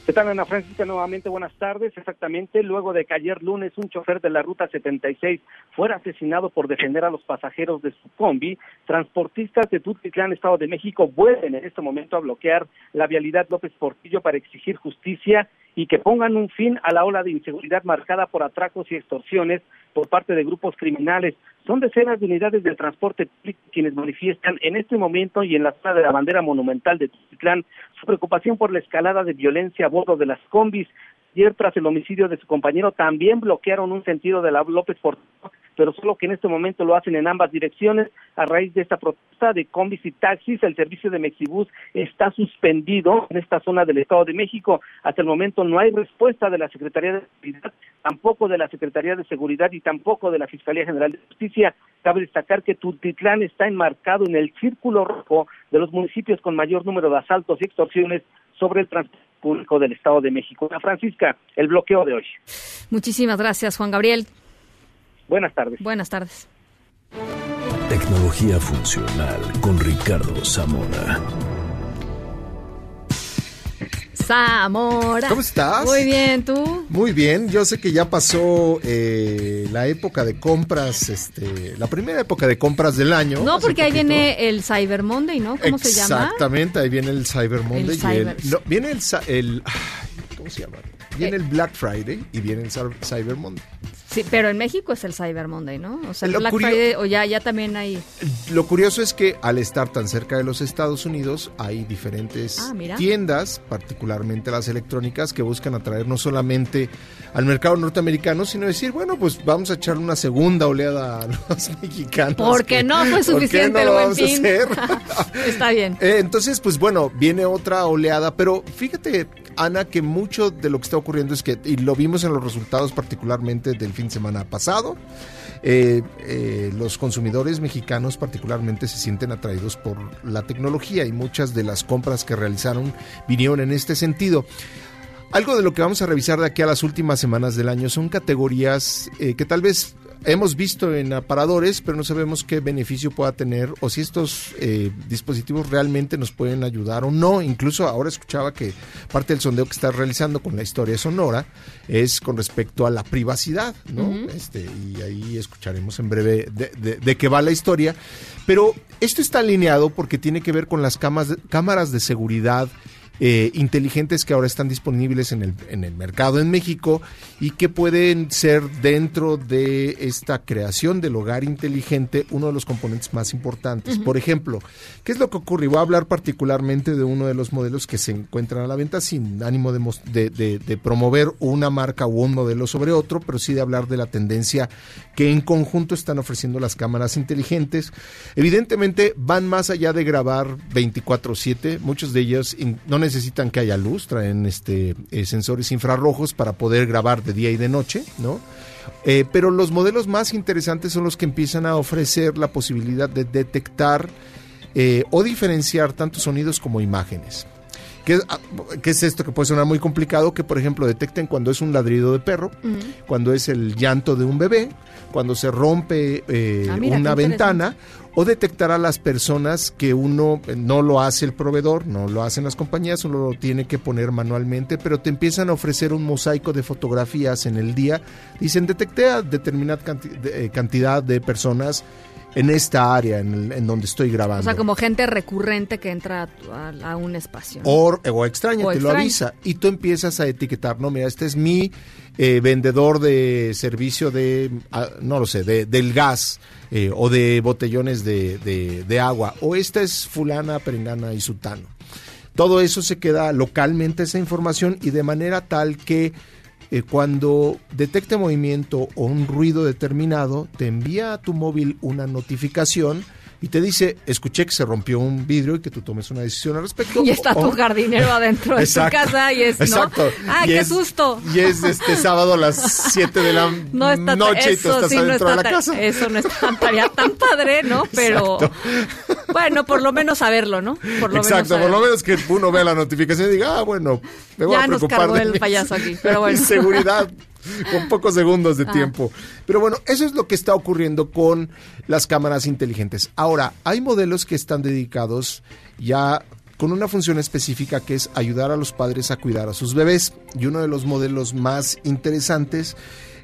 ¿Qué tal, Ana Francisca? Nuevamente, buenas tardes. Exactamente, luego de que ayer lunes un chofer de la Ruta 76 fuera asesinado por defender a los pasajeros de su combi, transportistas de Tutitlán, Estado de México, vuelven en este momento a bloquear la vialidad López Portillo para exigir justicia y que pongan un fin a la ola de inseguridad marcada por atracos y extorsiones por parte de grupos criminales. Son decenas de unidades del transporte quienes manifiestan en este momento y en la zona de la bandera monumental de Tutitlán su preocupación por la escalada de violencia a bordo de las combis. Ayer, tras el homicidio de su compañero, también bloquearon un sentido de la López Portillo, pero solo que en este momento lo hacen en ambas direcciones. A raíz de esta protesta de combis y taxis, el servicio de Mexibus está suspendido en esta zona del Estado de México. Hasta el momento no hay respuesta de la Secretaría de Seguridad, tampoco de la Secretaría de Seguridad y tampoco de la Fiscalía General de Justicia. Cabe destacar que Tultitlán está enmarcado en el círculo rojo de los municipios con mayor número de asaltos y extorsiones sobre el transporte público del Estado de México. Ana Francisca, el bloqueo de hoy. Muchísimas gracias, Juan Gabriel. Buenas tardes. Buenas tardes. Tecnología funcional con Ricardo Zamora. Zamora. ¿Cómo estás? Muy bien, ¿tú? Muy bien, yo sé que ya pasó eh, la época de compras, este, la primera época de compras del año. No, porque ahí viene el Cyber Monday, ¿no? ¿Cómo se llama? Exactamente, ahí viene el Cyber Monday. y Cyber. no, viene el, sa- el- ¿cómo se llama? Viene el Black Friday y viene el Cyber Monday. Sí, pero en México es el Cyber Monday, ¿no? O sea, el Black Friday, o ya, ya también hay... Lo curioso es que al estar tan cerca de los Estados Unidos hay diferentes Ah, tiendas, particularmente las electrónicas, que buscan atraer no solamente al mercado norteamericano, sino decir, bueno, pues vamos a echarle una segunda oleada a los mexicanos. Porque que- no fue ¿por qué suficiente no lo buen vamos a fin. hacer? Está bien. Eh, entonces, pues bueno, viene otra oleada, pero fíjate, Ana, que mucho de lo que está ocurriendo es que, y lo vimos en los resultados particularmente del fin semana pasado, eh, eh, los consumidores mexicanos particularmente se sienten atraídos por la tecnología y muchas de las compras que realizaron vinieron en este sentido. Algo de lo que vamos a revisar de aquí a las últimas semanas del año son categorías eh, que tal vez hemos visto en aparadores, pero no sabemos qué beneficio pueda tener o si estos eh, dispositivos realmente nos pueden ayudar o no. Incluso ahora escuchaba que parte del sondeo que está realizando con la historia sonora es con respecto a la privacidad, ¿no? Este, y ahí escucharemos en breve de, de- de qué va la historia. Pero esto está alineado porque tiene que ver con las camas- cámaras de seguridad eh, inteligentes que ahora están disponibles en el, en el mercado en México y que pueden ser dentro de esta creación del hogar inteligente uno de los componentes más importantes. Por ejemplo, ¿qué es lo que ocurre? Y voy a hablar particularmente de uno de los modelos que se encuentran a la venta sin ánimo de, de- de- de promover una marca u un modelo sobre otro, pero sí de hablar de la tendencia que en conjunto están ofreciendo las cámaras inteligentes. Evidentemente van más allá de grabar 24/7, muchos de ellos in- no necesitan que haya luz, traen este eh, sensores infrarrojos para poder grabar de día y de noche, ¿no? Eh, pero los modelos más interesantes son los que empiezan a ofrecer la posibilidad de detectar eh, o diferenciar tanto sonidos como imágenes. ¿Qué, ah, qué es esto que puede sonar muy complicado? Que, por ejemplo, detecten cuando es un ladrido de perro, cuando es el llanto de un bebé, cuando se rompe eh, Ah, mira, una ventana, o detectar a las personas que uno no lo hace el proveedor, no lo hacen las compañías, uno lo tiene que poner manualmente, pero te empiezan a ofrecer un mosaico de fotografías en el día. Dicen, detecté a determinada eh, cantidad de personas en esta área en, el- en donde estoy grabando. O sea, como gente recurrente que entra a, a- a un espacio. ¿no? O, o extraña, O te lo avisa. Y tú empiezas a etiquetar, no, mira, este es mi eh, vendedor de servicio de, ah, no lo sé, de, del gas eh, o de botellones de, de- de agua. O esta es fulana, perengana y sutano. Todo eso se queda localmente, esa información, y de manera tal que eh, cuando detecte movimiento o un ruido determinado, te envía a tu móvil una notificación y te dice, escuché que se rompió un vidrio y que tú tomes una decisión al respecto. Y está tu jardinero adentro de tu casa y es, ¿no? Exacto. ¡Ah, Y qué es- susto! Y es este sábado a las 7 de la No está noche y tú estás sí no adentro de la casa. Eso no estaría tan padre, ¿no? Pero bueno, por lo menos saberlo, ¿no? Por lo Exacto, menos por lo menos que uno vea la notificación y diga, ah, bueno, me voy Ya a nos preocupar cargó de el mi- payaso aquí, pero bueno. seguridad con pocos segundos de Ah. tiempo. Pero bueno, eso es lo que está ocurriendo con las cámaras inteligentes. Ahora, hay modelos que están dedicados ya con una función específica que es ayudar a los padres a cuidar a sus bebés. Y uno de los modelos más interesantes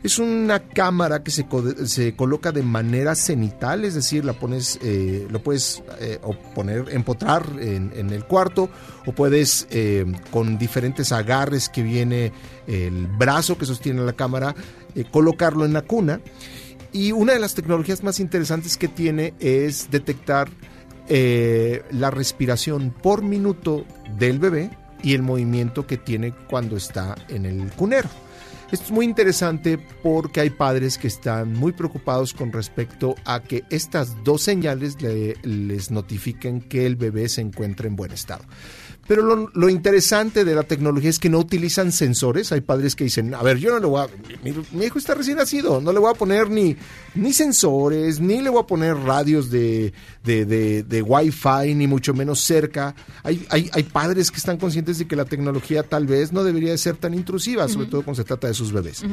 es una cámara que se, co- se coloca de manera cenital, es decir, la pones, eh, lo puedes eh, o poner, empotrar en, el cuarto, o puedes eh, con diferentes agarres que viene el brazo que sostiene la cámara, eh, colocarlo en la cuna. Y una de las tecnologías más interesantes que tiene es detectar eh, la respiración por minuto del bebé y el movimiento que tiene cuando está en el cunero. Esto es muy interesante porque hay padres que están muy preocupados con respecto a que estas dos señales le- les notifiquen que el bebé se encuentra en buen estado. Pero lo, lo interesante de la tecnología es que no utilizan sensores. Hay padres que dicen, a ver, yo no le voy a... Mi, mi hijo está recién nacido, no le voy a poner ni, ni sensores, ni le voy a poner radios de, de, de, de Wi-Fi, ni mucho menos cerca. Hay, hay, hay padres que están conscientes de que la tecnología tal vez no debería de ser tan intrusiva, sobre todo cuando se trata de sus bebés.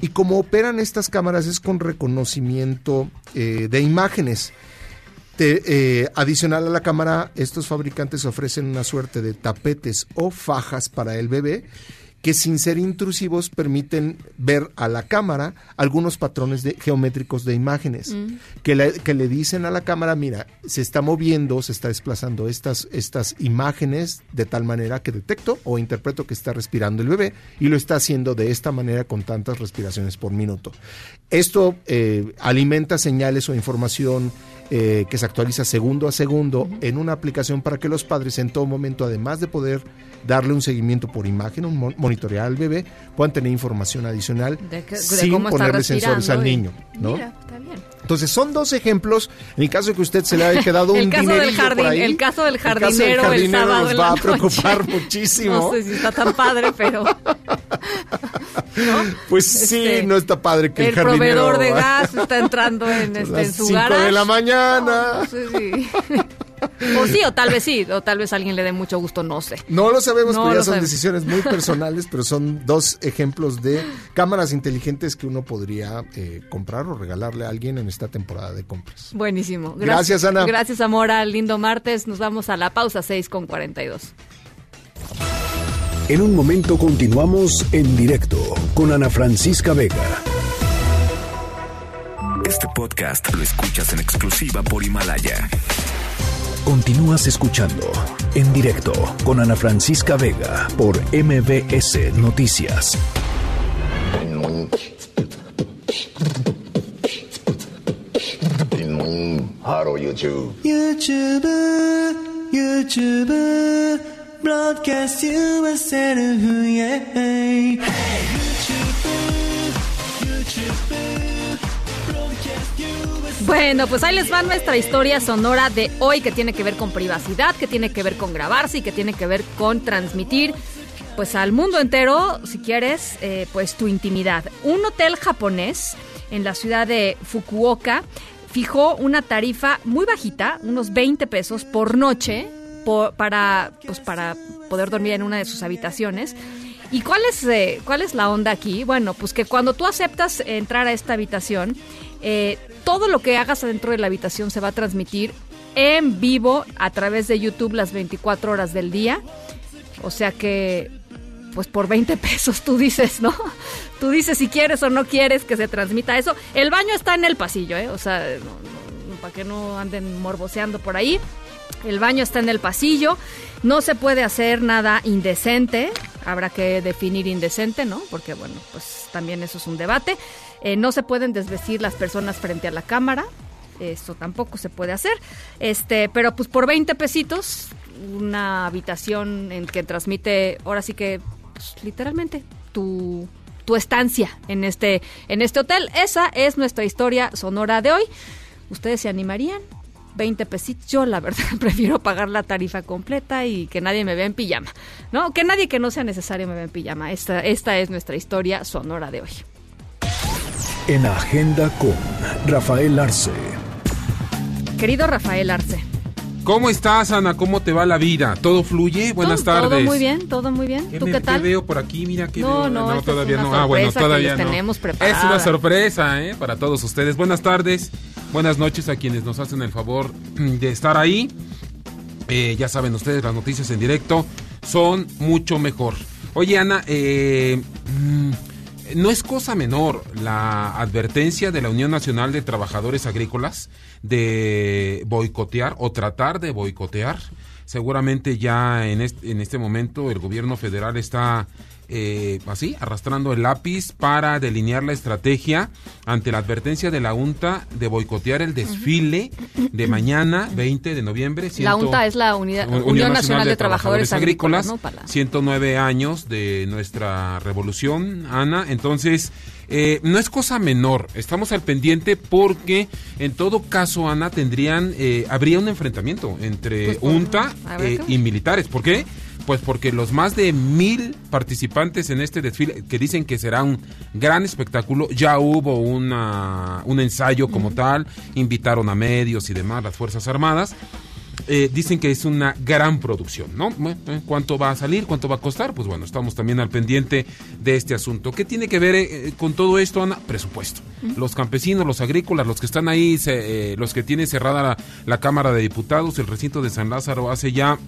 Y como operan estas cámaras es con reconocimiento eh, de imágenes. Te- eh, adicional a la cámara, estos fabricantes ofrecen una suerte de tapetes o fajas para el bebé que sin ser intrusivos permiten ver a la cámara algunos patrones de, geométricos de imágenes Mm. que, le, que le dicen a la cámara, mira, se está moviendo, se está desplazando estas, estas imágenes de tal manera que detecto o interpreto que está respirando el bebé y lo está haciendo de esta manera con tantas respiraciones por minuto. Esto eh, alimenta señales o información eh, que se actualiza segundo a segundo en una aplicación para que los padres en todo momento, además de poder darle un seguimiento por imagen, un mon- monitorear al bebé, puedan tener información adicional De que- de sin ponerle sensores al niño. ¿no? Mira, está bien. Entonces son dos ejemplos. En el caso de que usted se le haya quedado un caso del jardín- por ahí, el caso del el caso del jardinero el sábado nos en va a preocupar noche. muchísimo. No sé si está tan padre, pero Pues sí, Este, no está padre que el, el jardinero proveedor de gas está entrando en, este, las en su 5 garage. de la mañana. No, sí, sí. o sí, o tal vez sí, o tal vez a alguien le dé mucho gusto, no sé. No lo sabemos, No pero ya son sabemos. decisiones muy personales, pero son dos ejemplos de cámaras inteligentes que uno podría eh, comprar o regalarle a alguien en esta temporada de compras. Buenísimo. Gracias, Ana. Gracias, Amora. Lindo martes. Nos vamos a la pausa 6 con 42. En un momento continuamos en directo con Ana Francisca Vega. Este podcast lo escuchas en exclusiva por Himalaya. Continúas escuchando en directo con Ana Francisca Vega por MBS Noticias. YouTube. YouTube, YouTube, broadcast USL, yeah. Bueno, pues ahí les va nuestra historia sonora de hoy que tiene que ver con privacidad, que tiene que ver con grabarse y que tiene que ver con transmitir pues al mundo entero, si quieres, eh, pues tu intimidad. Un hotel japonés en la ciudad de Fukuoka fijó una tarifa muy bajita, unos 20 pesos por noche, por- para, pues para poder dormir en una de sus habitaciones. ¿Y cuál es, eh, cuál es la onda aquí? Bueno, pues que cuando tú aceptas entrar a esta habitación, eh, todo lo que hagas adentro de la habitación se va a transmitir en vivo a través de YouTube las 24 horas del día. O sea que, pues por 20 pesos tú dices, ¿no? Tú dices si quieres o no quieres que se transmita eso. El baño está en el pasillo, ¿eh? O sea, no- para que no anden morboseando por ahí. El baño está en el pasillo. No se puede hacer nada indecente. Habrá que definir indecente, ¿no? Porque, bueno, pues también eso es un debate. Eh, no se pueden desvestir las personas frente a la cámara. Eso tampoco se puede hacer. Este, pero pues por 20 pesitos, una habitación en que transmite, ahora sí que, pues, literalmente, tu, tu estancia en este, en este hotel. Esa es nuestra historia sonora de hoy. ¿Ustedes se animarían? 20 pesitos. Yo, la verdad, prefiero pagar la tarifa completa y que nadie me vea en pijama. ¿No? Que nadie que no sea necesario me vea en pijama. Esta, esta es nuestra historia sonora de hoy. En Agenda con Rafael Arce. Querido Rafael Arce. ¿Cómo estás, Ana? ¿Cómo te va la vida? ¿Todo fluye? Buenas todo, tardes. Todo muy bien, todo muy bien. ¿Tú me- qué tal? veo por aquí? Mira, ¿qué No, veo? no, es todavía no. Ah, bueno, que todavía no. tenemos Es una sorpresa, ¿eh? Para todos ustedes. Buenas tardes, buenas noches a quienes nos hacen el favor de estar ahí. Eh, ya saben ustedes, las noticias en directo son mucho mejor. Oye, Ana, eh, mm, no es cosa menor la advertencia de la Unión Nacional de Trabajadores Agrícolas de boicotear o tratar de boicotear. Seguramente ya en este, en este momento el gobierno federal está eh, así, arrastrando el lápiz para delinear la estrategia ante la advertencia de la UNTA de boicotear el desfile de mañana, 20 de noviembre. La UNTA es la Unidad- Unión, Nacional de, Trabajadores, Agrícolas, ¿no? Para la- 109 años de nuestra revolución, Ana. Entonces, eh, no es cosa menor. Estamos al pendiente porque, en todo caso, Ana, tendrían, eh, habría un enfrentamiento entre Pues, UNTA eh, y militares. ¿Por qué? Pues porque los más de mil participantes en este desfile, que dicen que será un gran espectáculo, ya hubo una, un ensayo como tal, invitaron a medios y demás, las Fuerzas Armadas. Eh, dicen que es una gran producción, ¿no? Eh, ¿Cuánto va a salir? ¿Cuánto va a costar? Pues bueno, estamos también al pendiente de este asunto. ¿Qué tiene que ver eh, con todo esto, Ana? Presupuesto. Los campesinos, los agrícolas, los que están ahí, se- eh, los que tienen cerrada la, la Cámara de Diputados, el recinto de San Lázaro hace ya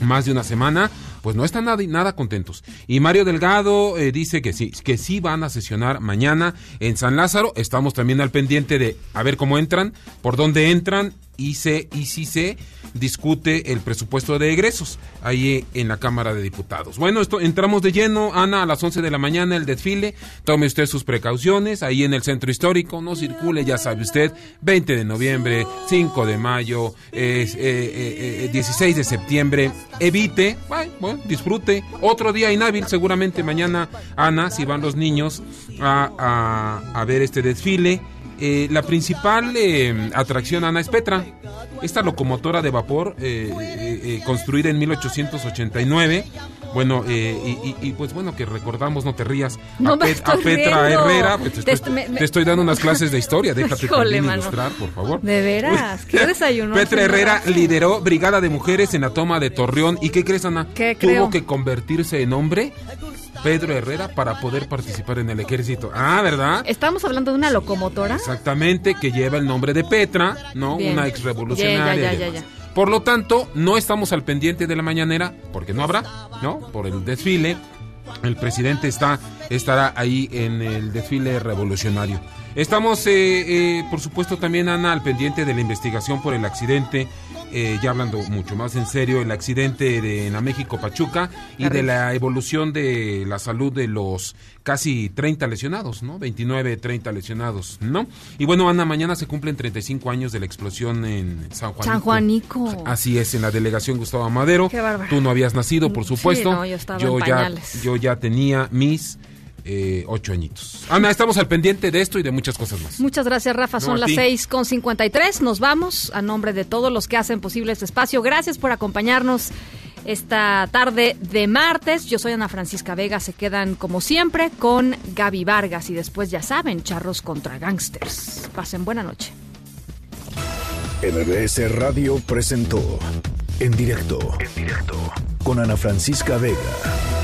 más de una semana pues no están nada, nada contentos. Y Mario Delgado eh, dice que sí, que sí van a sesionar mañana en San Lázaro. Estamos también al pendiente de a ver cómo entran, por dónde entran y, se, y si se discute el presupuesto de egresos ahí en la Cámara de Diputados. Bueno, esto entramos de lleno, Ana, a las 11 de la mañana el desfile. Tome usted sus precauciones ahí en el centro histórico, no circule, ya sabe usted, 20 de noviembre, 5 de mayo, eh, eh, 16 de septiembre. Evite, bueno, disfrute. Otro día inhábil, seguramente mañana, Ana, si van los niños a ver este desfile. Eh, la principal eh, atracción, Ana, es Petra, esta locomotora de vapor eh, construida en 1889. Bueno, y, pues bueno, que recordamos, no te rías, a, Petra Herrera. Pues, te, estoy, dando unas clases de historia, déjate también ilustrar, por favor. De veras, qué desayuno. Petra Herrera lideró Brigada de Mujeres en la toma de Torreón. ¿Y qué crees, Ana? Tuvo que convertirse en hombre Pedro Herrera para poder participar en el ejército. Ah, ¿verdad? Estamos hablando de una locomotora. Exactamente, que lleva el nombre de Petra, ¿no? Una ex revolucionaria. Por lo tanto, no estamos al pendiente de la mañanera, porque no habrá, ¿no? Por el desfile. El presidente está, estará ahí en el desfile revolucionario. Estamos, eh, eh, por supuesto, también, Ana, al pendiente de la investigación por el accidente eh, ya hablando mucho más en serio, el accidente de en México Pachuca y de la evolución de la salud de los casi 30 lesionados, ¿no? 29, 30 lesionados, ¿no? Y bueno, Ana, mañana se cumplen 35 años de la explosión en San Juanico. San Juanico. Así es, en la delegación Gustavo Madero. Qué bárbaro. Tú no habías nacido, por supuesto. Sí, no, yo estaba en ya, yo ya tenía mis eh, ocho añitos. Ana, estamos al pendiente de esto y de muchas cosas más. Muchas gracias, Rafa. Son las seis con cincuenta y tres. Nos vamos a nombre de todos los que hacen posible este espacio. Gracias por acompañarnos esta tarde de martes. Yo soy Ana Francisca Vega. Se quedan como siempre con Gaby Vargas y después ya saben, charros contra gangsters. Pasen buena noche. MBS Radio presentó en directo, en directo con Ana Francisca Vega